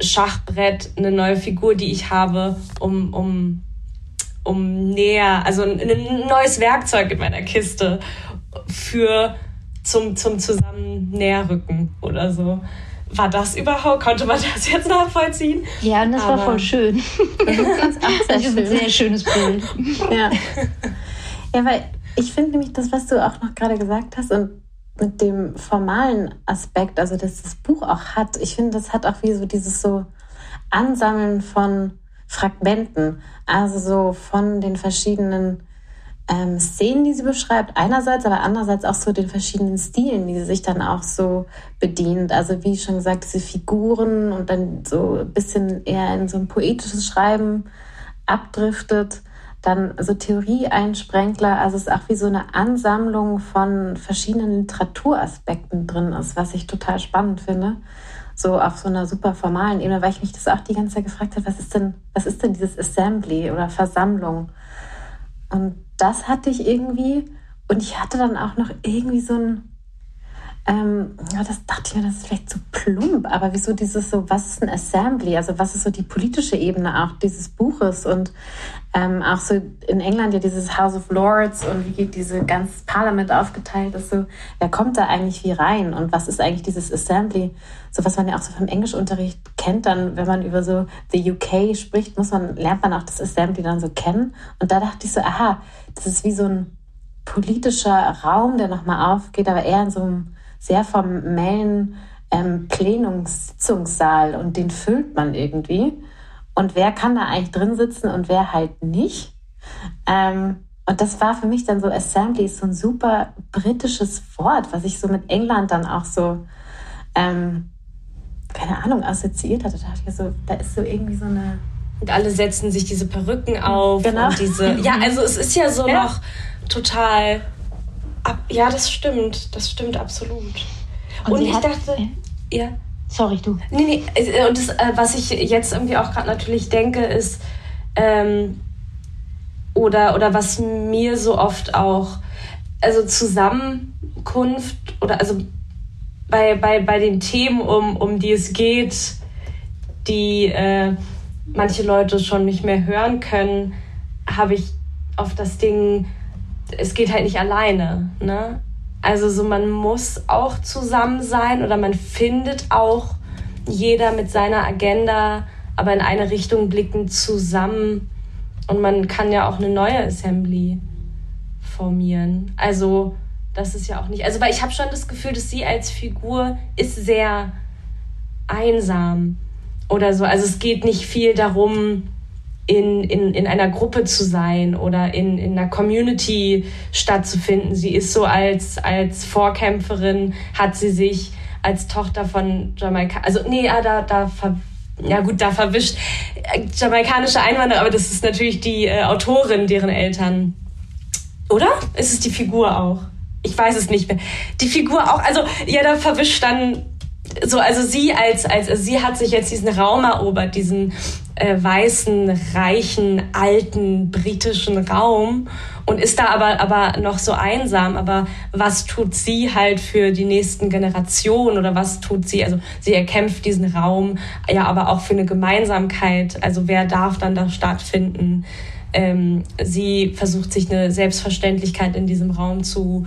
Schachbrett eine neue Figur, die ich habe, um, um, um näher, also ein, ein neues Werkzeug in meiner Kiste für zum, zum zusammen näherrücken oder so. War das überhaupt? Konnte man das jetzt nachvollziehen? Ja, und das Aber war voll schön. das ist auch sehr, schön. ein sehr schönes Bild. Ja. ja, weil ich finde nämlich das, was du auch noch gerade gesagt hast und mit dem formalen Aspekt, also dass das Buch auch hat, ich finde, das hat auch wie so dieses so Ansammeln von Fragmenten, also so von den verschiedenen ähm, Szenen, die sie beschreibt, einerseits, aber andererseits auch so den verschiedenen Stilen, die sie sich dann auch so bedient. Also wie schon gesagt, diese Figuren und dann so ein bisschen eher in so ein poetisches Schreiben abdriftet dann so Theorie-Einsprenkler, also es ist auch wie so eine Ansammlung von verschiedenen Literaturaspekten drin ist, was ich total spannend finde. So auf so einer super formalen Ebene, weil ich mich das auch die ganze Zeit gefragt habe, was ist denn, was ist denn dieses Assembly oder Versammlung? Und das hatte ich irgendwie und ich hatte dann auch noch irgendwie so ein, ähm, ja, das dachte ich mir, das ist vielleicht zu plump, aber wieso dieses so, was ist ein Assembly? Also was ist so die politische Ebene auch dieses Buches und ähm, auch so in England ja dieses House of Lords und wie geht diese ganze Parlament aufgeteilt ist, so, wer kommt da eigentlich wie rein und was ist eigentlich dieses Assembly? So was man ja auch so vom Englischunterricht kennt, dann, wenn man über so the UK spricht, muss man, lernt man auch das Assembly dann so kennen. Und da dachte ich so, aha, das ist wie so ein politischer Raum, der nochmal aufgeht, aber eher in so einem sehr formellen ähm, Plenumssitzungssaal und den füllt man irgendwie. Und wer kann da eigentlich drin sitzen und wer halt nicht? Ähm, und das war für mich dann so, Assembly ist so ein super britisches Wort, was ich so mit England dann auch so, ähm, keine Ahnung, assoziiert hatte. Da dachte ich so, da ist so irgendwie so eine. Und alle setzen sich diese Perücken auf. Genau. Und diese, ja, also es ist ja so ja. noch total Ab, ja, das stimmt. Das stimmt absolut. Und, und ich hat, dachte, ja. Sorry, du. Nee, nee. Äh, und das, äh, was ich jetzt irgendwie auch gerade natürlich denke, ist, ähm, oder, oder was mir so oft auch, also Zusammenkunft oder also bei, bei, bei den Themen, um, um die es geht, die äh, manche Leute schon nicht mehr hören können, habe ich auf das Ding es geht halt nicht alleine. Ne? Also so man muss auch zusammen sein oder man findet auch jeder mit seiner Agenda, aber in eine Richtung blickend zusammen. Und man kann ja auch eine neue Assembly formieren. Also das ist ja auch nicht. Also weil ich habe schon das Gefühl, dass sie als Figur ist sehr einsam oder so. Also es geht nicht viel darum, in, in, in einer Gruppe zu sein oder in, in einer Community stattzufinden. Sie ist so als, als Vorkämpferin, hat sie sich als Tochter von Jamaika, also nee, ah, da, da ver, ja gut, da verwischt äh, jamaikanische Einwanderer, aber das ist natürlich die äh, Autorin, deren Eltern, oder? Ist es die Figur auch? ich weiß es nicht mehr. Die Figur auch, also ja, da verwischt dann so, also sie als, als also sie hat sich jetzt diesen Raum erobert, diesen äh, weißen, reichen, alten britischen Raum und ist da aber, aber noch so einsam. Aber was tut sie halt für die nächsten Generationen oder was tut sie? Also sie erkämpft diesen Raum, ja, aber auch für eine Gemeinsamkeit. Also wer darf dann da stattfinden? Ähm, sie versucht sich eine Selbstverständlichkeit in diesem Raum zu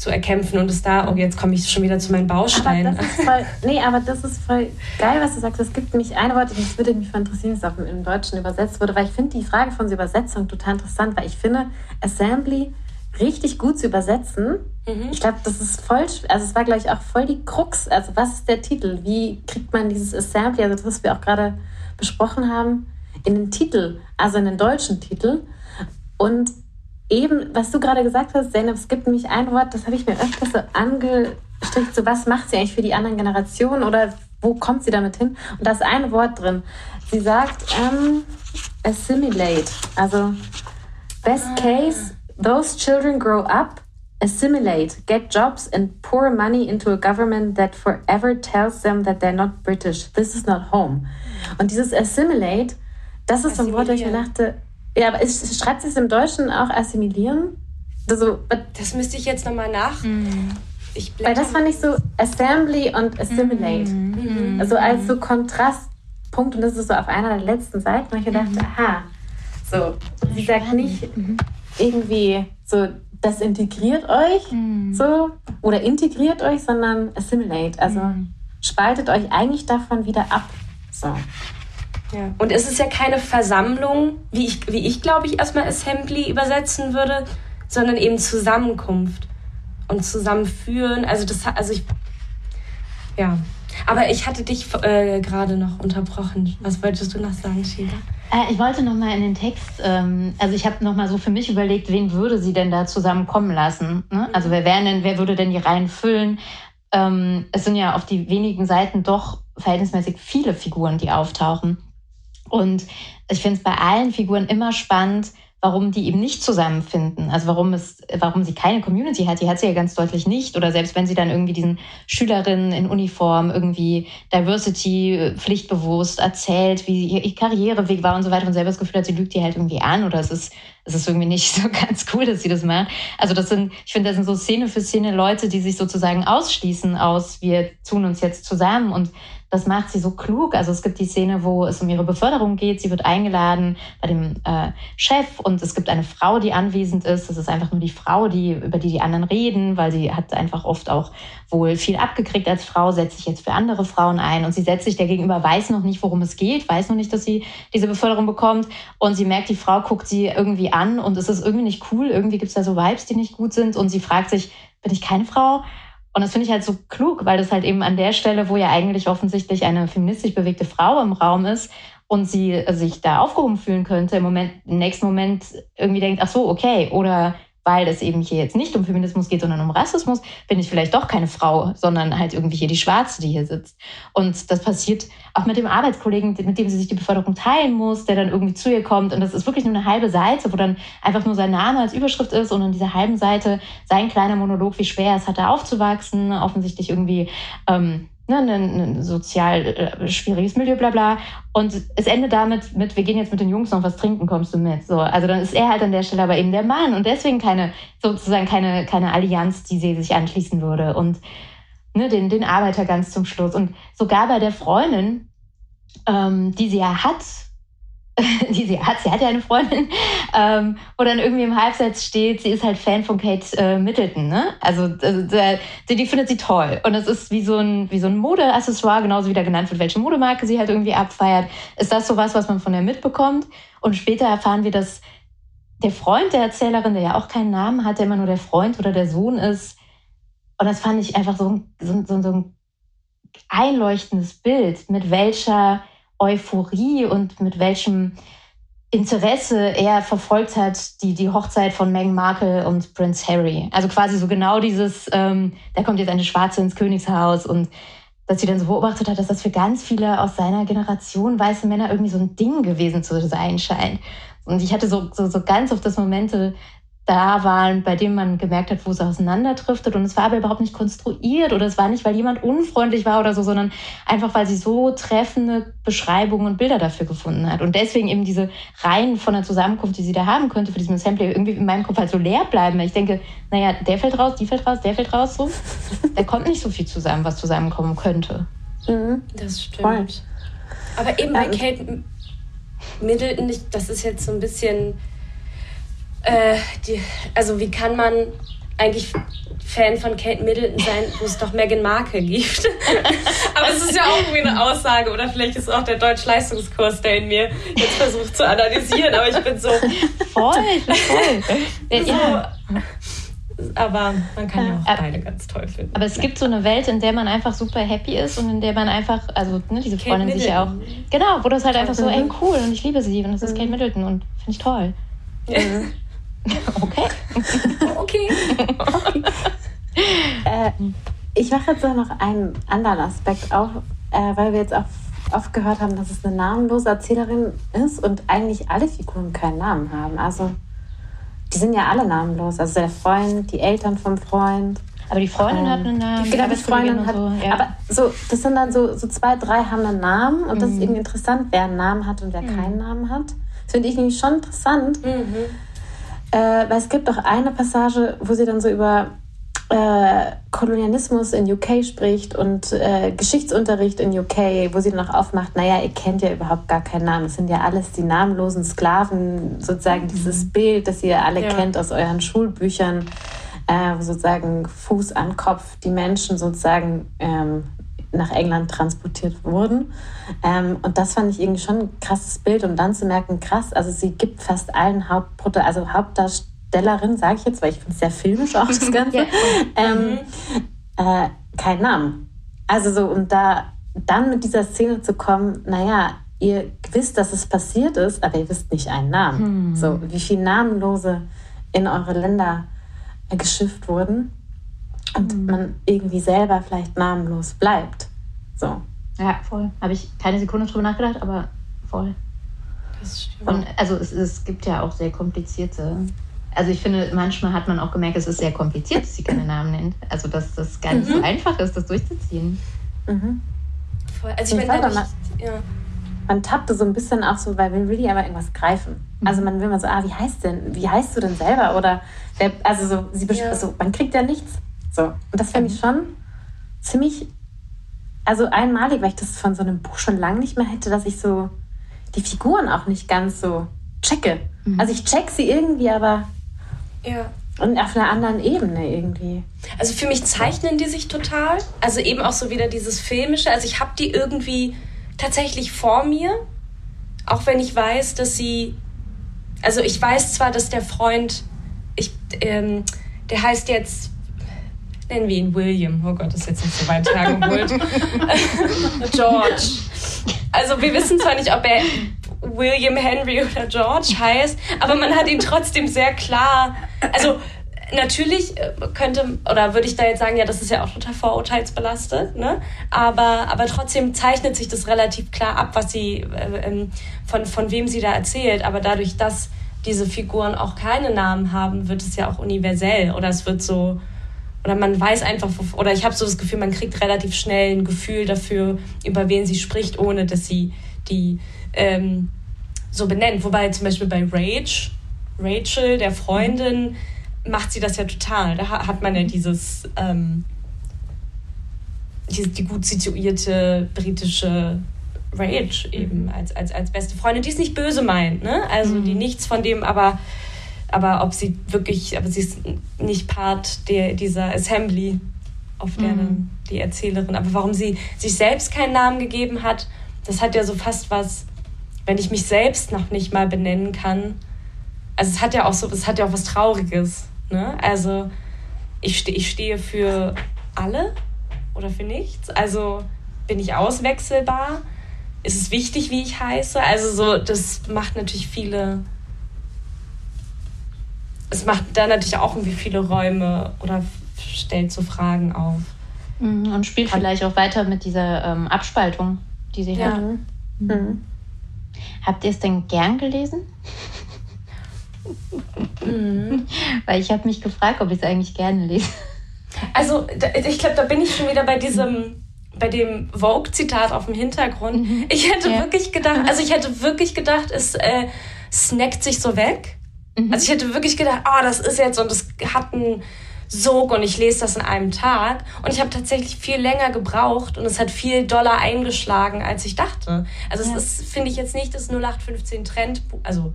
zu erkämpfen und es da, oh, jetzt komme ich schon wieder zu meinen Bausteinen. Aber voll, nee, aber das ist voll geil, was du sagst. Es gibt nämlich ein Wort, das würde mich interessieren, das auch im Deutschen übersetzt wurde, weil ich finde die Frage von der Übersetzung total interessant, weil ich finde Assembly richtig gut zu übersetzen. Mhm. Ich glaube, das ist voll, also es war gleich auch voll die Krux. Also was ist der Titel? Wie kriegt man dieses Assembly, also das, was wir auch gerade besprochen haben, in den Titel, also in den deutschen Titel? Und eben, was du gerade gesagt hast, Zeynep, es gibt nämlich ein Wort, das habe ich mir öfters so angestrichen, so was macht sie eigentlich für die anderen Generationen oder wo kommt sie damit hin? Und da ist ein Wort drin. Sie sagt ähm, assimilate. Also best ah. case, those children grow up, assimilate, get jobs and pour money into a government that forever tells them that they're not British. This is not home. Und dieses assimilate, das ist so ein Wort, wo ich mir dachte, ja, aber ist, schreibt es im Deutschen auch assimilieren? Also, das müsste ich jetzt nochmal nach. Mhm. Weil das fand ich so Assembly und Assimilate. Mhm. Also als so Kontrastpunkt und das ist so auf einer der letzten Seiten, wo ich dachte, mhm. aha, so, sie sagt nicht mhm. irgendwie so, das integriert euch mhm. so oder integriert euch, sondern assimilate. Also mhm. spaltet euch eigentlich davon wieder ab. So. Ja. Und es ist ja keine Versammlung, wie ich, wie ich glaube ich erstmal Assembly übersetzen würde, sondern eben Zusammenkunft und zusammenführen. Also das, also ich, ja. Aber ich hatte dich äh, gerade noch unterbrochen. Was wolltest du noch sagen, Sheila? Äh, ich wollte noch mal in den Text, ähm, also ich habe noch mal so für mich überlegt, wen würde sie denn da zusammenkommen lassen? Ne? Also wer wären denn, wer würde denn die Reihen füllen? Ähm, es sind ja auf die wenigen Seiten doch verhältnismäßig viele Figuren, die auftauchen. Und ich finde es bei allen Figuren immer spannend, warum die eben nicht zusammenfinden. Also warum es, warum sie keine Community hat, die hat sie ja ganz deutlich nicht. Oder selbst wenn sie dann irgendwie diesen Schülerinnen in Uniform irgendwie Diversity pflichtbewusst erzählt, wie ihr Karriereweg war und so weiter und selber das Gefühl hat, sie lügt die halt irgendwie an oder es ist, es ist irgendwie nicht so ganz cool, dass sie das macht. Also das sind, ich finde, das sind so Szene für Szene Leute, die sich sozusagen ausschließen aus, wir tun uns jetzt zusammen und das macht sie so klug. Also es gibt die Szene, wo es um ihre Beförderung geht. Sie wird eingeladen bei dem äh, Chef und es gibt eine Frau, die anwesend ist. Das ist einfach nur die Frau, die, über die die anderen reden, weil sie hat einfach oft auch wohl viel abgekriegt als Frau, setzt sich jetzt für andere Frauen ein und sie setzt sich der gegenüber, weiß noch nicht, worum es geht, weiß noch nicht, dass sie diese Beförderung bekommt und sie merkt, die Frau guckt sie irgendwie an und es ist irgendwie nicht cool. Irgendwie gibt es da so Vibes, die nicht gut sind und sie fragt sich, bin ich keine Frau? Und das finde ich halt so klug, weil das halt eben an der Stelle, wo ja eigentlich offensichtlich eine feministisch bewegte Frau im Raum ist und sie sich da aufgehoben fühlen könnte, im Moment, im nächsten Moment irgendwie denkt, ach so, okay, oder weil es eben hier jetzt nicht um Feminismus geht, sondern um Rassismus, bin ich vielleicht doch keine Frau, sondern halt irgendwie hier die Schwarze, die hier sitzt. Und das passiert auch mit dem Arbeitskollegen, mit dem sie sich die Beförderung teilen muss, der dann irgendwie zu ihr kommt. Und das ist wirklich nur eine halbe Seite, wo dann einfach nur sein Name als Überschrift ist und in dieser halben Seite sein kleiner Monolog, wie schwer es hatte aufzuwachsen, offensichtlich irgendwie ähm, ne, ein, ein sozial äh, schwieriges Milieu, bla bla. Und es endet damit mit, wir gehen jetzt mit den Jungs noch was trinken, kommst du mit? So, also dann ist er halt an der Stelle aber eben der Mann und deswegen keine, sozusagen keine, keine Allianz, die sie sich anschließen würde. Und ne, den, den Arbeiter ganz zum Schluss. Und sogar bei der Freundin, ähm, die sie ja hat, die sie hat, sie hat ja eine Freundin, ähm, wo dann irgendwie im Halbsatz steht, sie ist halt Fan von Kate äh, Middleton, ne? Also, also die, die findet sie toll. Und es ist wie so ein, wie so ein Modeaccessoire, genauso wie da genannt wird, welche Modemarke sie halt irgendwie abfeiert. Ist das sowas, was man von der mitbekommt? Und später erfahren wir, dass der Freund der Erzählerin, der ja auch keinen Namen hat, der immer nur der Freund oder der Sohn ist. Und das fand ich einfach so, so, so, so ein einleuchtendes Bild, mit welcher Euphorie und mit welchem Interesse er verfolgt hat, die, die Hochzeit von Meghan Markle und Prince Harry. Also quasi so genau dieses, ähm, da kommt jetzt eine Schwarze ins Königshaus und dass sie dann so beobachtet hat, dass das für ganz viele aus seiner Generation weiße Männer irgendwie so ein Ding gewesen zu sein scheint. Und ich hatte so, so, so ganz oft das Momente, da waren, bei denen man gemerkt hat, wo es auseinanderdriftet. Und es war aber überhaupt nicht konstruiert oder es war nicht, weil jemand unfreundlich war oder so, sondern einfach, weil sie so treffende Beschreibungen und Bilder dafür gefunden hat. Und deswegen eben diese Reihen von der Zusammenkunft, die sie da haben könnte für diesen Assembly, irgendwie in meinem Kopf halt so leer bleiben. Ich denke, naja, der fällt raus, die fällt raus, der fällt raus, so. Da kommt nicht so viel zusammen, was zusammenkommen könnte. Mhm. Das stimmt. Voll. Aber eben bei Kate Middleton, das ist jetzt so ein bisschen äh, die, also wie kann man eigentlich Fan von Kate Middleton sein, wo es doch Meghan Markle gibt. aber es ist ja auch irgendwie eine Aussage oder vielleicht ist auch der Deutsch-Leistungskurs, der in mir jetzt versucht zu analysieren, aber ich bin so... Voll, voll. ja. aber man kann ja, auch beide ganz toll finden. Aber es gibt so eine Welt, in der man einfach super happy ist und in der man einfach, also ne, diese Freundin sich ja auch, genau, wo das halt einfach so, ey, cool und ich liebe sie und das ist Kate Middleton und finde ich toll. Mhm. Okay. okay. okay. äh, ich mache jetzt noch einen anderen Aspekt auf, äh, weil wir jetzt auch oft gehört haben, dass es eine namenlose Erzählerin ist und eigentlich alle Figuren keinen Namen haben. Also die sind ja alle namenlos. Also der Freund, die Eltern vom Freund. Aber die Freundin ähm, hat einen Namen. Genau, die Freundin hat. So, ja. Aber so, das sind dann so, so zwei, drei haben einen Namen und mhm. das ist mhm. irgendwie interessant, wer einen Namen hat und wer mhm. keinen Namen hat. Das finde ich nämlich schon interessant. Mhm. Äh, weil es gibt auch eine Passage, wo sie dann so über äh, Kolonialismus in UK spricht und äh, Geschichtsunterricht in UK, wo sie dann auch aufmacht, naja, ihr kennt ja überhaupt gar keinen Namen. Das sind ja alles die namenlosen Sklaven, sozusagen mhm. dieses Bild, das ihr alle ja. kennt aus euren Schulbüchern, äh, wo sozusagen Fuß an Kopf die Menschen sozusagen ähm, nach England transportiert wurden. Ähm, und das fand ich irgendwie schon ein krasses Bild. Und dann zu merken, krass, also sie gibt fast allen Hauptprote also Hauptdarstellerinnen, sage ich jetzt, weil ich finde es sehr filmisch auch das Ganze, ja. ähm, äh, keinen Namen. Also so, und da dann mit dieser Szene zu kommen, naja, ihr wisst, dass es passiert ist, aber ihr wisst nicht einen Namen. Hm. So, wie viele Namenlose in eure Länder geschifft wurden und mhm. man irgendwie selber vielleicht namenlos bleibt. So. Ja, voll. Habe ich keine Sekunde drüber nachgedacht, aber voll. Das stimmt. Und also es, es gibt ja auch sehr komplizierte. Also ich finde, manchmal hat man auch gemerkt, es ist sehr kompliziert, dass sie keine Namen nennt. Also dass das gar nicht mhm. so einfach ist, das durchzuziehen. Mhm. Voll. Also ich, ich meine, man, ja. man tappte so ein bisschen auch so, weil will ja aber irgendwas greifen. Mhm. Also man will mal so, ah, wie heißt denn, wie heißt du denn selber? Oder wer, also so, sie ja. so, man kriegt ja nichts. So. Und das fände ich schon ziemlich, also einmalig, weil ich das von so einem Buch schon lange nicht mehr hätte, dass ich so die Figuren auch nicht ganz so checke. Mhm. Also ich check sie irgendwie, aber ja. Und auf einer anderen Ebene irgendwie. Also für mich zeichnen die sich total. Also eben auch so wieder dieses Filmische. Also ich habe die irgendwie tatsächlich vor mir. Auch wenn ich weiß, dass sie. Also ich weiß zwar, dass der Freund. Ich, ähm, der heißt jetzt nennen wir ihn William. Oh Gott, das ist jetzt nicht so weit hergeholt. George. Also wir wissen zwar nicht, ob er William Henry oder George heißt, aber man hat ihn trotzdem sehr klar. Also natürlich äh, könnte oder würde ich da jetzt sagen, ja, das ist ja auch total vorurteilsbelastet, ne? Aber, aber trotzdem zeichnet sich das relativ klar ab, was sie äh, ähm, von, von wem sie da erzählt. Aber dadurch, dass diese Figuren auch keine Namen haben, wird es ja auch universell oder es wird so oder man weiß einfach, oder ich habe so das Gefühl, man kriegt relativ schnell ein Gefühl dafür, über wen sie spricht, ohne dass sie die ähm, so benennt. Wobei zum Beispiel bei Rage, Rachel, der Freundin, macht sie das ja total. Da hat man ja dieses, ähm, die, die gut situierte britische Rage eben als, als, als beste Freundin, die es nicht böse meint, ne? Also die mhm. nichts von dem, aber aber ob sie wirklich, aber sie ist nicht Part der, dieser Assembly, auf der mhm. die Erzählerin, aber warum sie sich selbst keinen Namen gegeben hat, das hat ja so fast was, wenn ich mich selbst noch nicht mal benennen kann. Also es hat ja auch so, es hat ja auch was Trauriges. Ne? Also ich, ste ich stehe für alle oder für nichts. Also bin ich auswechselbar? Ist es wichtig, wie ich heiße? Also so, das macht natürlich viele es macht da natürlich auch irgendwie viele Räume oder stellt so Fragen auf. Mhm, und spielt vielleicht auch weiter mit dieser ähm, Abspaltung, die sie ja. hat. Mhm. mhm. Habt ihr es denn gern gelesen? Mhm. Weil ich habe mich gefragt, ob ich es eigentlich gerne lese. Also ich glaube, da bin ich schon wieder bei diesem, bei dem Vogue-Zitat auf dem Hintergrund. Mhm. Ich hätte ja. wirklich gedacht, also ich hätte wirklich gedacht, es äh, snackt sich so weg. Mhm. Also ich hätte wirklich gedacht, oh, das ist jetzt und es hat einen Sog und ich lese das in einem Tag. Und ich habe tatsächlich viel länger gebraucht und es hat viel doller eingeschlagen, als ich dachte. Also ja. es ist, finde ich jetzt nicht das 0815 Trend, also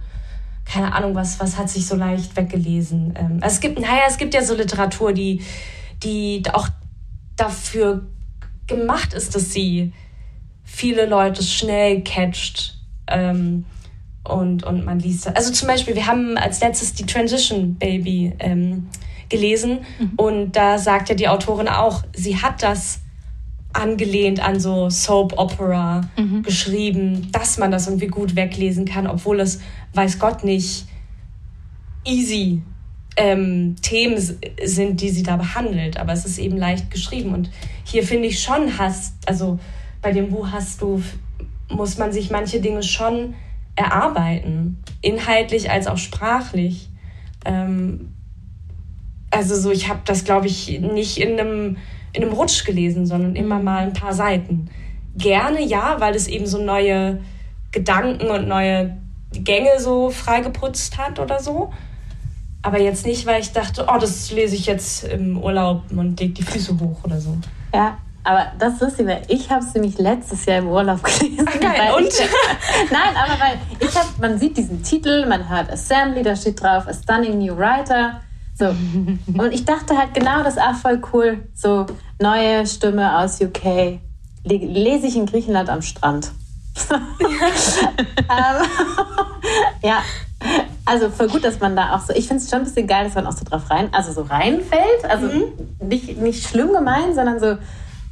keine Ahnung, was, was hat sich so leicht weggelesen. Ähm, also es gibt, naja, es gibt ja so Literatur, die, die auch dafür gemacht ist, dass sie viele Leute schnell catcht. Ähm, und, und man liest. Also zum Beispiel, wir haben als letztes die Transition Baby ähm, gelesen mhm. und da sagt ja die Autorin auch, sie hat das angelehnt an so Soap Opera mhm. geschrieben, dass man das irgendwie gut weglesen kann, obwohl es, weiß Gott nicht, easy ähm, Themen sind, die sie da behandelt. Aber es ist eben leicht geschrieben. Und hier finde ich schon, hast, also bei dem Buch hast du, muss man sich manche Dinge schon erarbeiten, inhaltlich als auch sprachlich. Ähm, also so, ich habe das, glaube ich, nicht in einem in einem Rutsch gelesen, sondern immer mal ein paar Seiten. Gerne ja, weil es eben so neue Gedanken und neue Gänge so freigeputzt hat oder so. Aber jetzt nicht, weil ich dachte, oh, das lese ich jetzt im Urlaub und leg die Füße hoch oder so. Ja, aber das ist lustig, weil ich habe es nämlich letztes Jahr im Urlaub gelesen. Geil, und? Ich, nein, aber weil ich habe, man sieht diesen Titel, man hört Assembly, da steht drauf A Stunning New Writer. So. Und ich dachte halt genau, das ist auch voll cool. So, neue Stimme aus UK. Lese ich in Griechenland am Strand. ähm, ja, also voll gut, dass man da auch so, ich finde es schon ein bisschen geil, dass man auch so drauf rein, also so reinfällt. Also mhm. nicht, nicht schlimm gemeint, sondern so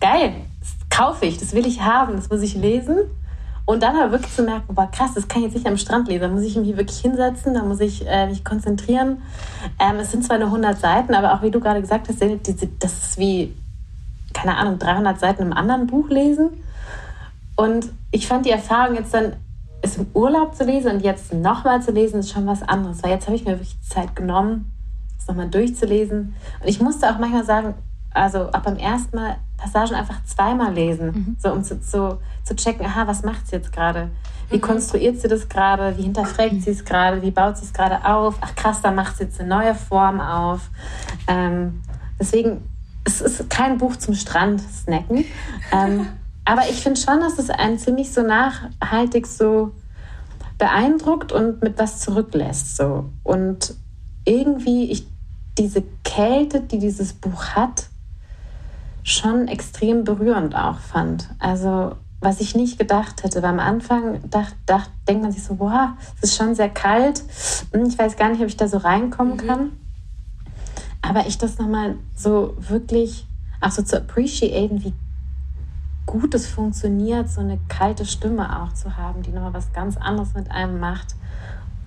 geil, das kaufe ich, das will ich haben, das muss ich lesen. Und dann aber wirklich zu merken, boah, krass, das kann ich jetzt nicht am Strand lesen. Da muss ich mich wirklich hinsetzen, da muss ich äh, mich konzentrieren. Ähm, es sind zwar nur 100 Seiten, aber auch wie du gerade gesagt hast, das ist wie, keine Ahnung, 300 Seiten im anderen Buch lesen. Und ich fand die Erfahrung jetzt dann, es im Urlaub zu lesen und jetzt nochmal zu lesen, ist schon was anderes. Weil jetzt habe ich mir wirklich Zeit genommen, es nochmal durchzulesen. Und ich musste auch manchmal sagen, also auch beim ersten Mal Passagen einfach zweimal lesen, mhm. so um zu, zu, zu checken, aha, was macht sie jetzt gerade? Wie mhm. konstruiert sie das gerade? Wie hinterfragt sie es gerade? Wie baut sie es gerade auf? Ach krass, da macht sie jetzt eine neue Form auf. Ähm, deswegen, es ist kein Buch zum Strand snacken. ähm, aber ich finde schon, dass es einen ziemlich so nachhaltig so beeindruckt und mit was zurücklässt. So. Und irgendwie, ich, diese Kälte, die dieses Buch hat, schon extrem berührend auch fand. Also was ich nicht gedacht hätte, weil am Anfang dacht, dacht, denkt man sich so, wow, es ist schon sehr kalt. Hm, ich weiß gar nicht, ob ich da so reinkommen mhm. kann. Aber ich das nochmal so wirklich auch so zu appreciaten, wie gut es funktioniert, so eine kalte Stimme auch zu haben, die nochmal was ganz anderes mit einem macht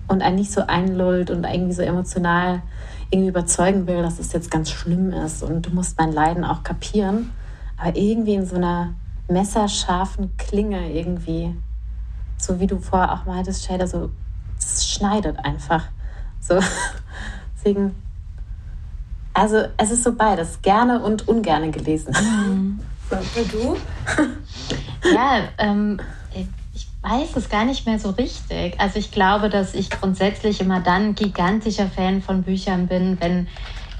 und einen nicht so einlullt und irgendwie so emotional irgendwie überzeugen will, dass es jetzt ganz schlimm ist und du musst mein Leiden auch kapieren. Aber irgendwie in so einer messerscharfen Klinge irgendwie, so wie du vorher auch meintest, Shader, so, es schneidet einfach. So, deswegen, also es ist so beides, gerne und ungerne gelesen. Mhm. So. Und du? ja, ähm, weiß es gar nicht mehr so richtig. Also ich glaube, dass ich grundsätzlich immer dann gigantischer Fan von Büchern bin, wenn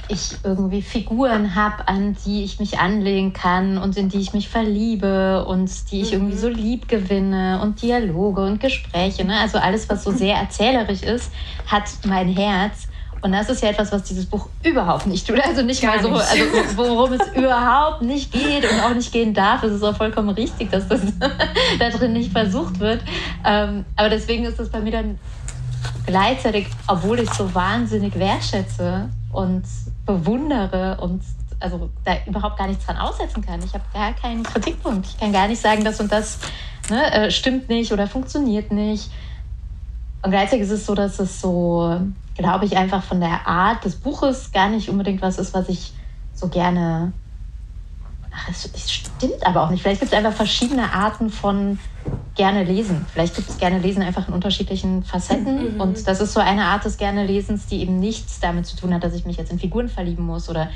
ich irgendwie Figuren habe, an die ich mich anlegen kann und in die ich mich verliebe und die ich mhm. irgendwie so lieb gewinne und Dialoge und Gespräche. Ne? Also alles, was so sehr erzählerisch ist, hat mein Herz. Und das ist ja etwas, was dieses Buch überhaupt nicht tut. Also nicht Gar mal so, nicht. also worum es überhaupt nicht geht und auch nicht gehen darf. Es ist auch vollkommen richtig, dass das da drin nicht versucht wird. Ähm, aber deswegen ist das bei mir dann gleichzeitig, obwohl ich so wahnsinnig wertschätze und bewundere und also da überhaupt gar nichts dran aussetzen kann. Ich habe gar keinen Kritikpunkt. Ich kann gar nicht sagen, das und das ne, äh, stimmt nicht oder funktioniert nicht. Und gleichzeitig ist es so, dass es so glaube ich, einfach von der Art des Buches gar nicht unbedingt was ist, was ich so gerne Ach, es, es stimmt aber auch nicht. Vielleicht gibt es einfach verschiedene Arten von gerne lesen. Vielleicht gibt es gerne lesen einfach in unterschiedlichen Facetten. Mhm. Und das ist so eine Art des gerne Lesens, die eben nichts damit zu tun hat, dass ich mich jetzt in Figuren verlieben muss oder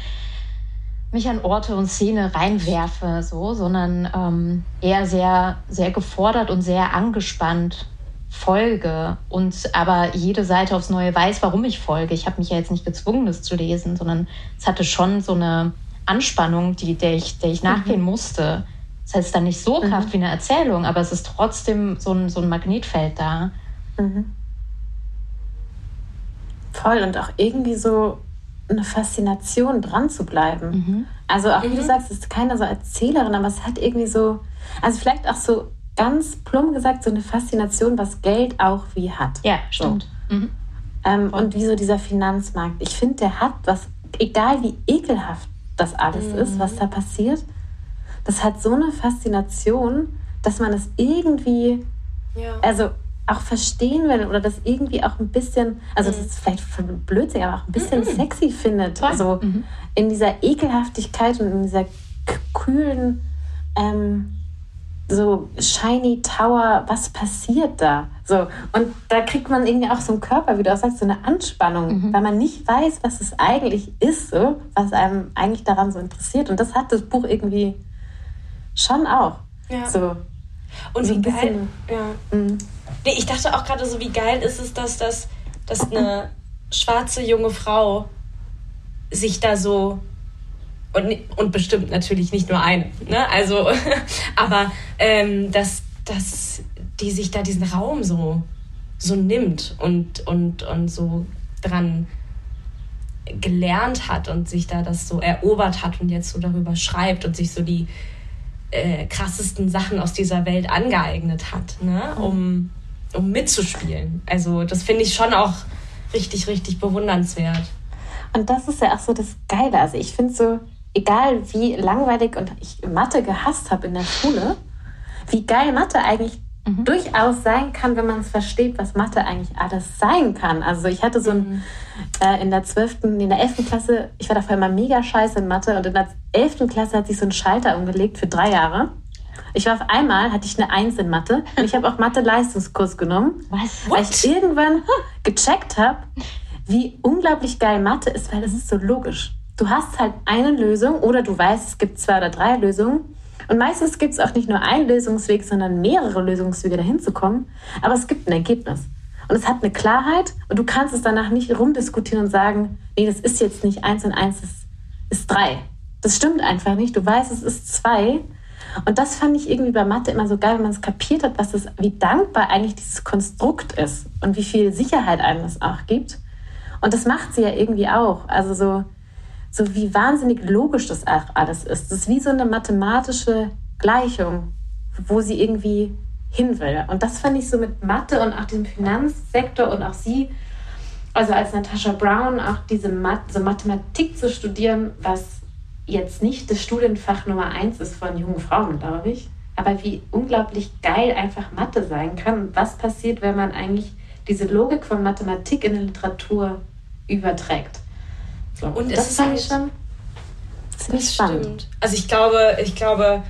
mich an Orte und Szene reinwerfe, so, sondern ähm, eher sehr, sehr gefordert und sehr angespannt folge und aber jede Seite aufs Neue weiß, warum ich folge. Ich habe mich ja jetzt nicht gezwungen, das zu lesen, sondern es hatte schon so eine Anspannung, die, der, ich, der ich nachgehen mhm. musste. Das heißt dann nicht so mhm. kraft wie eine Erzählung, aber es ist trotzdem so ein, so ein Magnetfeld da. Mhm. Voll und auch irgendwie so eine Faszination dran zu bleiben. Mhm. Also auch wie du mhm. sagst, es ist keiner so Erzählerin, aber es hat irgendwie so, also vielleicht auch so ganz plump gesagt, so eine Faszination, was Geld auch wie hat. Ja, stimmt. So. Mhm. Ähm, und wie so dieser Finanzmarkt. Ich finde, der hat was, egal wie ekelhaft das alles mhm. ist, was da passiert, das hat so eine Faszination, dass man es irgendwie, ja. also auch verstehen will oder das irgendwie auch ein bisschen, also mhm. das ist vielleicht blödsinn, aber auch ein bisschen mhm. sexy findet. Also mhm. in dieser Ekelhaftigkeit und in dieser kühlen, ähm, so shiny Tower, was passiert da? So, und da kriegt man irgendwie auch so einen Körper, wie du auch sagst, so eine Anspannung, mhm. weil man nicht weiß, was es eigentlich ist, so, was einem eigentlich daran so interessiert. Und das hat das Buch irgendwie schon auch. Ja. So, und so wie geil. Ja. Mhm. Nee, ich dachte auch gerade so, wie geil ist es, dass, das, dass eine schwarze junge Frau sich da so und, und bestimmt natürlich nicht nur eine, ne? Also, aber ähm, dass, dass die sich da diesen Raum so, so nimmt und, und, und so dran gelernt hat und sich da das so erobert hat und jetzt so darüber schreibt und sich so die äh, krassesten Sachen aus dieser Welt angeeignet hat, ne? um, um mitzuspielen. Also das finde ich schon auch richtig, richtig bewundernswert. Und das ist ja auch so das Geile. Also ich finde so, egal wie langweilig und ich Mathe gehasst habe in der Schule, wie geil Mathe eigentlich mhm. durchaus sein kann, wenn man es versteht, was Mathe eigentlich alles sein kann. Also ich hatte so ein, mhm. äh, in der 12., in der 11. Klasse, ich war davor immer mega scheiße in Mathe und in der 11. Klasse hat sich so ein Schalter umgelegt für drei Jahre. Ich war auf einmal, hatte ich eine Eins in Mathe und ich habe auch Mathe-Leistungskurs genommen, Was? weil ich irgendwann gecheckt habe, wie unglaublich geil Mathe ist, weil es ist so logisch. Du hast halt eine Lösung oder du weißt, es gibt zwei oder drei Lösungen und meistens gibt es auch nicht nur einen Lösungsweg, sondern mehrere Lösungswege dahin zu kommen. Aber es gibt ein Ergebnis. Und es hat eine Klarheit und du kannst es danach nicht rumdiskutieren und sagen, nee, das ist jetzt nicht eins und eins, das ist drei. Das stimmt einfach nicht. Du weißt, es ist zwei. Und das fand ich irgendwie bei Mathe immer so geil, wenn man es kapiert hat, was es, wie dankbar eigentlich dieses Konstrukt ist und wie viel Sicherheit einem das auch gibt. Und das macht sie ja irgendwie auch. Also so, so wie wahnsinnig logisch das alles ist. Das ist wie so eine mathematische Gleichung, wo sie irgendwie hin will. Und das fand ich so mit Mathe und auch diesem Finanzsektor und auch sie, also als Natascha Brown, auch diese Math so Mathematik zu studieren, was jetzt nicht das Studienfach Nummer eins ist von jungen Frauen, glaube ich. Aber wie unglaublich geil einfach Mathe sein kann. Was passiert, wenn man eigentlich diese Logik von Mathematik in die Literatur überträgt? So. Und das fand ich schon ziemlich spannend. Stimmt. Also ich glaube, ich glaube,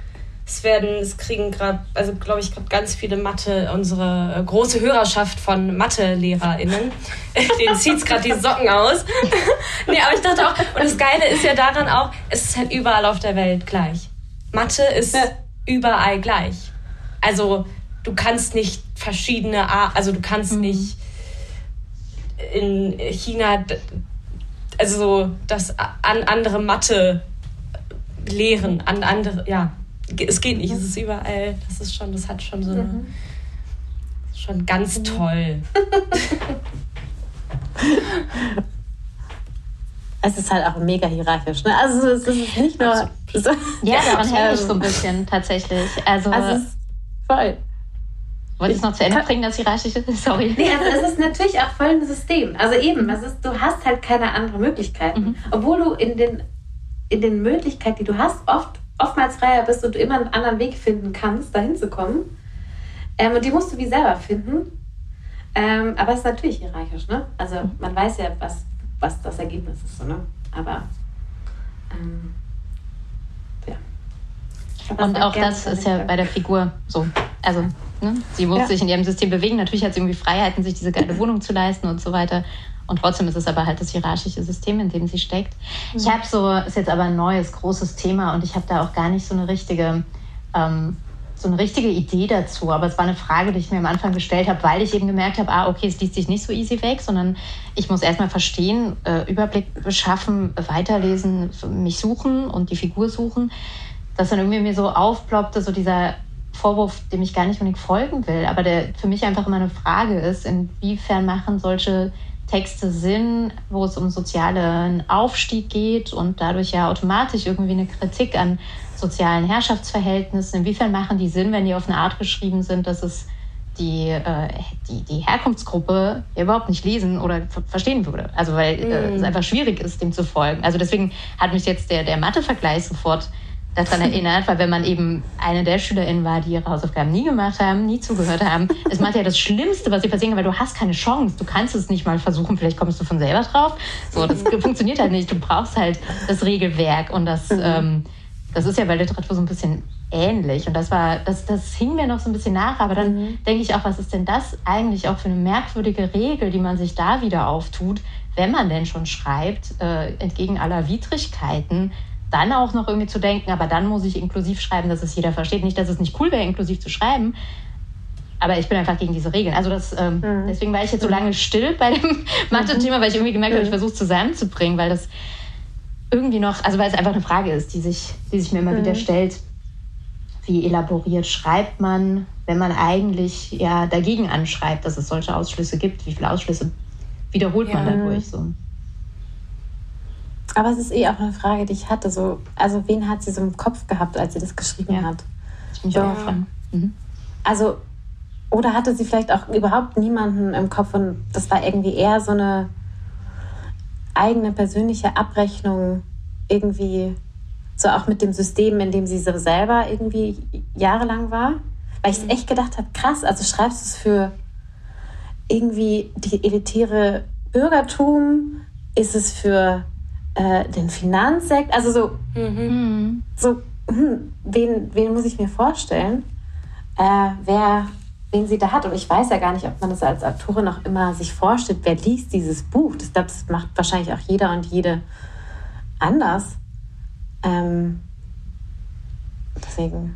es werden, es kriegen gerade, also glaube ich, gerade ganz viele Mathe, unsere äh, große Hörerschaft von Mathe-LehrerInnen, denen zieht es gerade die Socken aus. nee, aber ich dachte auch, und das Geile ist ja daran auch, es ist halt überall auf der Welt gleich. Mathe ist ja. überall gleich. Also du kannst nicht verschiedene, also du kannst mhm. nicht in China also so das an andere Mathe lehren, an andere, ja, es geht nicht, es ist überall, das ist schon, das hat schon so eine, mhm. schon ganz mhm. toll. es ist halt auch mega hierarchisch. Ne? Also es ist nicht nur. So, ja, daran hänge ich so ein bisschen tatsächlich. Also, also es ist voll. Wollte ich es noch zu Ende bringen, das hierarchische? Sorry. Nee, also es ist natürlich auch voll ein System. Also eben, es ist, du hast halt keine andere Möglichkeiten. Mhm. Obwohl du in den, in den Möglichkeiten, die du hast, oft, oftmals freier bist und du immer einen anderen Weg finden kannst, dahin zu kommen. Ähm, und die musst du wie selber finden. Ähm, aber es ist natürlich hierarchisch, ne? Also mhm. man weiß ja, was, was das Ergebnis ist, so, ne? Aber ähm. Und auch das ist ja bei der Figur so. Also, ne? sie muss ja. sich in ihrem System bewegen. Natürlich hat sie irgendwie Freiheiten, sich diese geile Wohnung zu leisten und so weiter. Und trotzdem ist es aber halt das hierarchische System, in dem sie steckt. Mhm. Ich habe so, ist jetzt aber ein neues, großes Thema und ich habe da auch gar nicht so eine richtige ähm, so eine richtige Idee dazu, aber es war eine Frage, die ich mir am Anfang gestellt habe, weil ich eben gemerkt habe, ah, okay, es liest sich nicht so easy weg, sondern ich muss erstmal verstehen, äh, Überblick beschaffen, weiterlesen, mich suchen und die Figur suchen, dass dann irgendwie mir so aufploppte, so dieser Vorwurf, dem ich gar nicht unbedingt folgen will, aber der für mich einfach immer eine Frage ist, inwiefern machen solche Texte Sinn, wo es um sozialen Aufstieg geht und dadurch ja automatisch irgendwie eine Kritik an sozialen Herrschaftsverhältnissen? Inwiefern machen die Sinn, wenn die auf eine Art geschrieben sind, dass es die, äh, die, die Herkunftsgruppe überhaupt nicht lesen oder verstehen würde. Also weil äh, mm. es einfach schwierig ist, dem zu folgen. Also deswegen hat mich jetzt der, der Mathe-Vergleich sofort daran erinnert, weil wenn man eben eine der SchülerInnen war, die ihre Hausaufgaben nie gemacht haben, nie zugehört haben, ist macht ja das Schlimmste, was sie passieren kann, weil du hast keine Chance. Du kannst es nicht mal versuchen, vielleicht kommst du von selber drauf. So, das funktioniert halt nicht. Du brauchst halt das Regelwerk und das, mhm. ähm, das ist ja bei Literatur so ein bisschen ähnlich. Und das war, das, das hing mir noch so ein bisschen nach. Aber dann mhm. denke ich auch, was ist denn das eigentlich auch für eine merkwürdige Regel, die man sich da wieder auftut, wenn man denn schon schreibt, äh, entgegen aller Widrigkeiten, dann auch noch irgendwie zu denken, aber dann muss ich inklusiv schreiben, dass es jeder versteht. Nicht, dass es nicht cool wäre, inklusiv zu schreiben, aber ich bin einfach gegen diese Regeln. Also das, ähm, mhm. deswegen war ich jetzt so lange still bei dem Mathe-Thema, weil ich irgendwie gemerkt habe, ich mhm. versuche zusammenzubringen, weil das irgendwie noch, also weil es einfach eine Frage ist, die sich, die sich mir immer mhm. wieder stellt. Wie elaboriert schreibt man, wenn man eigentlich ja dagegen anschreibt, dass es solche Ausschlüsse gibt? Wie viele Ausschlüsse wiederholt ja. man dadurch so? Aber es ist eh auch eine Frage, die ich hatte. So, also wen hat sie so im Kopf gehabt, als sie das geschrieben ja. hat? Ich mich so, auch fragen. Mhm. Also, oder hatte sie vielleicht auch überhaupt niemanden im Kopf und das war irgendwie eher so eine eigene persönliche Abrechnung irgendwie so auch mit dem System, in dem sie so selber irgendwie jahrelang war. Weil ich mhm. echt gedacht habe, krass, also schreibst du es für irgendwie die elitäre Bürgertum? Ist es für äh, den Finanzsektor? Also so, mhm. so hm, wen, wen muss ich mir vorstellen, äh, wer den sie da hat. Und ich weiß ja gar nicht, ob man das als Autorin noch immer sich vorstellt, wer liest dieses Buch. Das, das macht wahrscheinlich auch jeder und jede anders. Ähm, deswegen.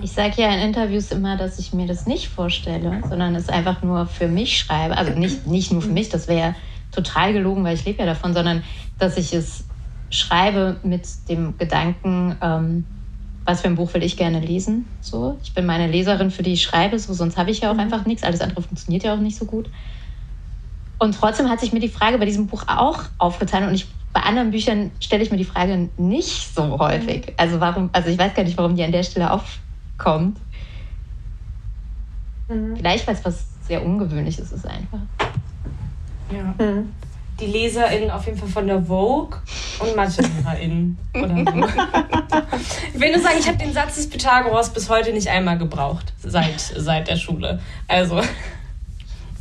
Ich sage ja in Interviews immer, dass ich mir das nicht vorstelle, sondern es einfach nur für mich schreibe. Also nicht, nicht nur für mich, das wäre total gelogen, weil ich lebe ja davon, sondern dass ich es schreibe mit dem Gedanken, ähm, was für ein Buch will ich gerne lesen. So, ich bin meine Leserin, für die ich schreibe, so, sonst habe ich ja auch mhm. einfach nichts. Alles andere funktioniert ja auch nicht so gut. Und trotzdem hat sich mir die Frage bei diesem Buch auch aufgetan und ich bei anderen Büchern stelle ich mir die Frage nicht so häufig. Mhm. Also warum, also ich weiß gar nicht, warum die an der Stelle aufkommt. Mhm. Vielleicht, weil es was sehr Ungewöhnliches ist einfach. Ja. Mhm die LeserInnen auf jeden Fall von der Vogue und MathelehrerInnen oder so. ich will nur sagen, ich habe den Satz des Pythagoras bis heute nicht einmal gebraucht, seit, seit der Schule. Also.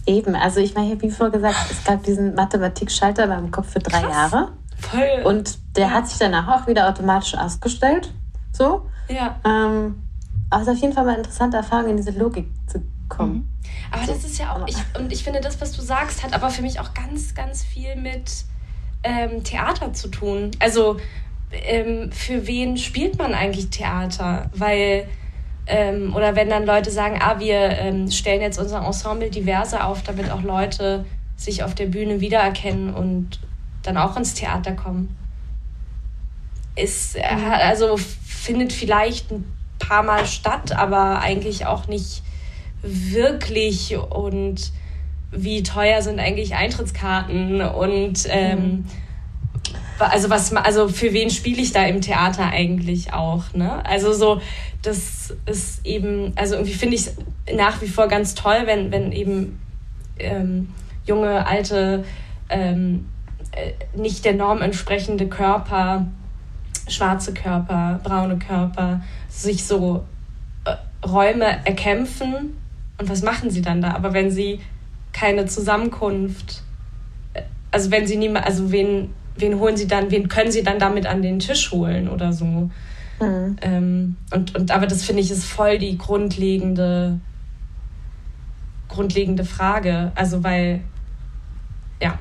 Eben, also ich meine, wie vorher gesagt, es gab diesen Mathematikschalter beim Kopf für drei Krass. Jahre. Voll. Und der ja. hat sich danach auch wieder automatisch ausgestellt. So. Ja. Ähm, aber es ist auf jeden Fall mal eine interessante Erfahrung, in diese Logik zu kommen. Mhm. Aber das ist ja auch, ich, und ich finde, das, was du sagst, hat aber für mich auch ganz, ganz viel mit ähm, Theater zu tun. Also ähm, für wen spielt man eigentlich Theater? Weil, ähm, oder wenn dann Leute sagen, ah, wir ähm, stellen jetzt unser Ensemble diverse auf, damit auch Leute sich auf der Bühne wiedererkennen und dann auch ins Theater kommen. Ist, äh, also findet vielleicht ein paar Mal statt, aber eigentlich auch nicht wirklich und wie teuer sind eigentlich Eintrittskarten und ähm, mhm. also was also für wen spiele ich da im Theater eigentlich auch ne also so das ist eben also irgendwie finde ich es nach wie vor ganz toll wenn wenn eben ähm, junge alte ähm, äh, nicht der Norm entsprechende Körper schwarze Körper braune Körper sich so äh, Räume erkämpfen und was machen sie dann da? Aber wenn sie keine Zusammenkunft, äh, also wenn sie niemand, also wen, wen holen sie dann, wen können sie dann damit an den Tisch holen oder so? Mhm. Ähm, und, und aber das finde ich ist voll die grundlegende, grundlegende Frage. Also weil, ja,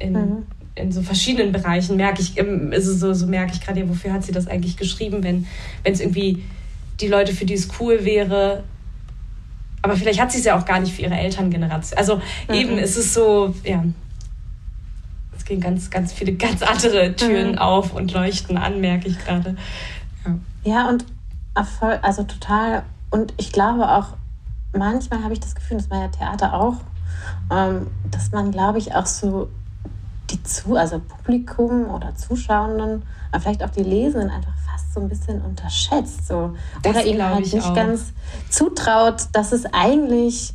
in, mhm. in so verschiedenen Bereichen merke ich, es so, so merke ich gerade, ja, wofür hat sie das eigentlich geschrieben, wenn es irgendwie die Leute, für die es cool wäre, aber vielleicht hat sie es ja auch gar nicht für ihre Elterngeneration. Also mhm. eben ist es so, ja, es gehen ganz, ganz viele ganz andere Türen mhm. auf und leuchten an, merke ich gerade. Ja. ja, und also total. Und ich glaube auch, manchmal habe ich das Gefühl, das war ja Theater auch, ähm, dass man, glaube ich, auch so die zu, also Publikum oder Zuschauenden, aber vielleicht auch die Lesenden einfach fast so ein bisschen unterschätzt. So. Oder ihnen halt nicht auch. ganz zutraut, dass es eigentlich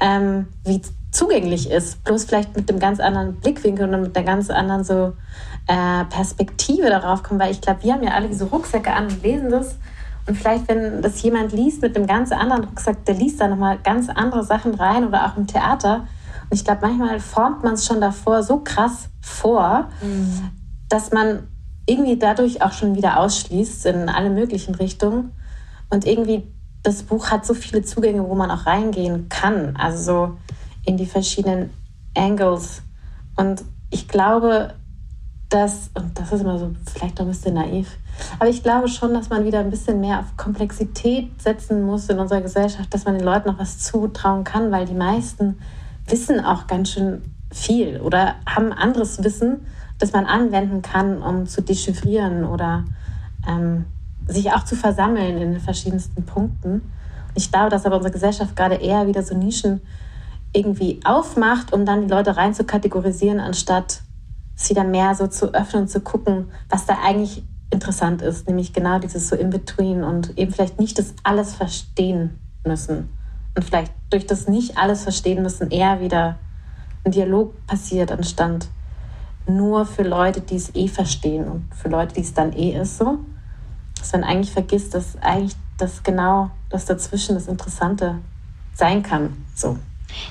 ähm, wie zugänglich ist. Bloß vielleicht mit einem ganz anderen Blickwinkel und mit einer ganz anderen so äh, Perspektive darauf kommen, weil ich glaube, wir haben ja alle diese Rucksäcke an und lesen das. Und vielleicht, wenn das jemand liest mit einem ganz anderen Rucksack, der liest da nochmal ganz andere Sachen rein oder auch im Theater. Und ich glaube, manchmal formt man es schon davor so krass vor, mhm. dass man irgendwie dadurch auch schon wieder ausschließt in alle möglichen Richtungen. Und irgendwie das Buch hat so viele Zugänge, wo man auch reingehen kann, also so in die verschiedenen Angles. Und ich glaube, dass, und das ist immer so vielleicht auch ein bisschen naiv, aber ich glaube schon, dass man wieder ein bisschen mehr auf Komplexität setzen muss in unserer Gesellschaft, dass man den Leuten noch was zutrauen kann, weil die meisten wissen auch ganz schön viel oder haben anderes Wissen das man anwenden kann, um zu dechiffrieren oder ähm, sich auch zu versammeln in den verschiedensten Punkten. Ich glaube, dass aber unsere Gesellschaft gerade eher wieder so Nischen irgendwie aufmacht, um dann die Leute rein zu kategorisieren, anstatt es wieder mehr so zu öffnen und zu gucken, was da eigentlich interessant ist, nämlich genau dieses so in-between und eben vielleicht nicht das alles verstehen müssen. Und vielleicht durch das nicht alles verstehen müssen eher wieder ein Dialog passiert, anstatt nur für Leute, die es eh verstehen und für Leute, die es dann eh ist so. Dass man eigentlich vergisst, dass eigentlich das genau das dazwischen das Interessante sein kann. So.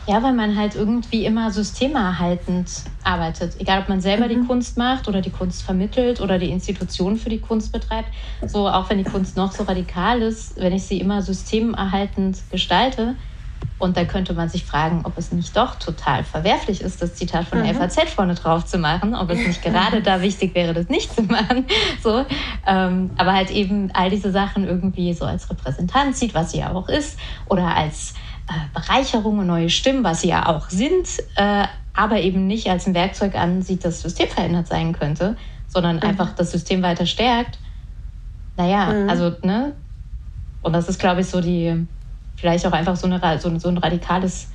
Ja, weil man halt irgendwie immer systemerhaltend arbeitet. Egal, ob man selber mhm. die Kunst macht oder die Kunst vermittelt oder die Institution für die Kunst betreibt. So, auch wenn die Kunst noch so radikal ist, wenn ich sie immer systemerhaltend gestalte, und da könnte man sich fragen, ob es nicht doch total verwerflich ist, das Zitat von der mhm. FAZ vorne drauf zu machen, ob es nicht gerade da wichtig wäre, das nicht zu machen. So, ähm, aber halt eben all diese Sachen irgendwie so als Repräsentant sieht, was sie ja auch ist, oder als äh, Bereicherung und neue Stimmen, was sie ja auch sind, äh, aber eben nicht als ein Werkzeug ansieht, das System verändert sein könnte, sondern mhm. einfach das System weiter stärkt. Naja, mhm. also, ne? Und das ist, glaube ich, so die vielleicht auch einfach so, eine, so, so ein radikales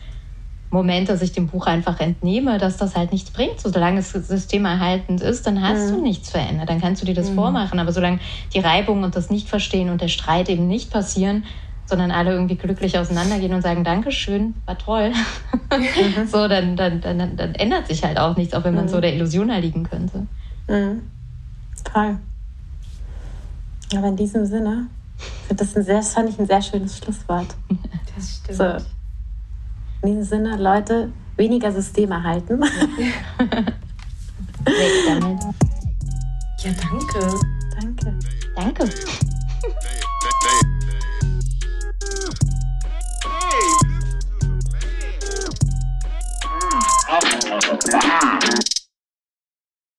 Moment, dass ich dem Buch einfach entnehme, dass das halt nichts bringt. Solange es systemerhaltend ist, dann hast mhm. du nichts verändert. Dann kannst du dir das mhm. vormachen. Aber solange die Reibung und das Nichtverstehen und der Streit eben nicht passieren, sondern alle irgendwie glücklich auseinandergehen und sagen, Dankeschön, war toll. Mhm. so, dann, dann, dann, dann, ändert sich halt auch nichts, auch wenn man so mhm. der Illusion erliegen könnte. Mhm. Toll. Aber in diesem Sinne das, ein sehr, das fand ich ein sehr schönes Schlusswort. Das stimmt. So. In diesem Sinne, Leute, weniger System erhalten. Weg damit. Ja, danke. Danke. Danke. Hey.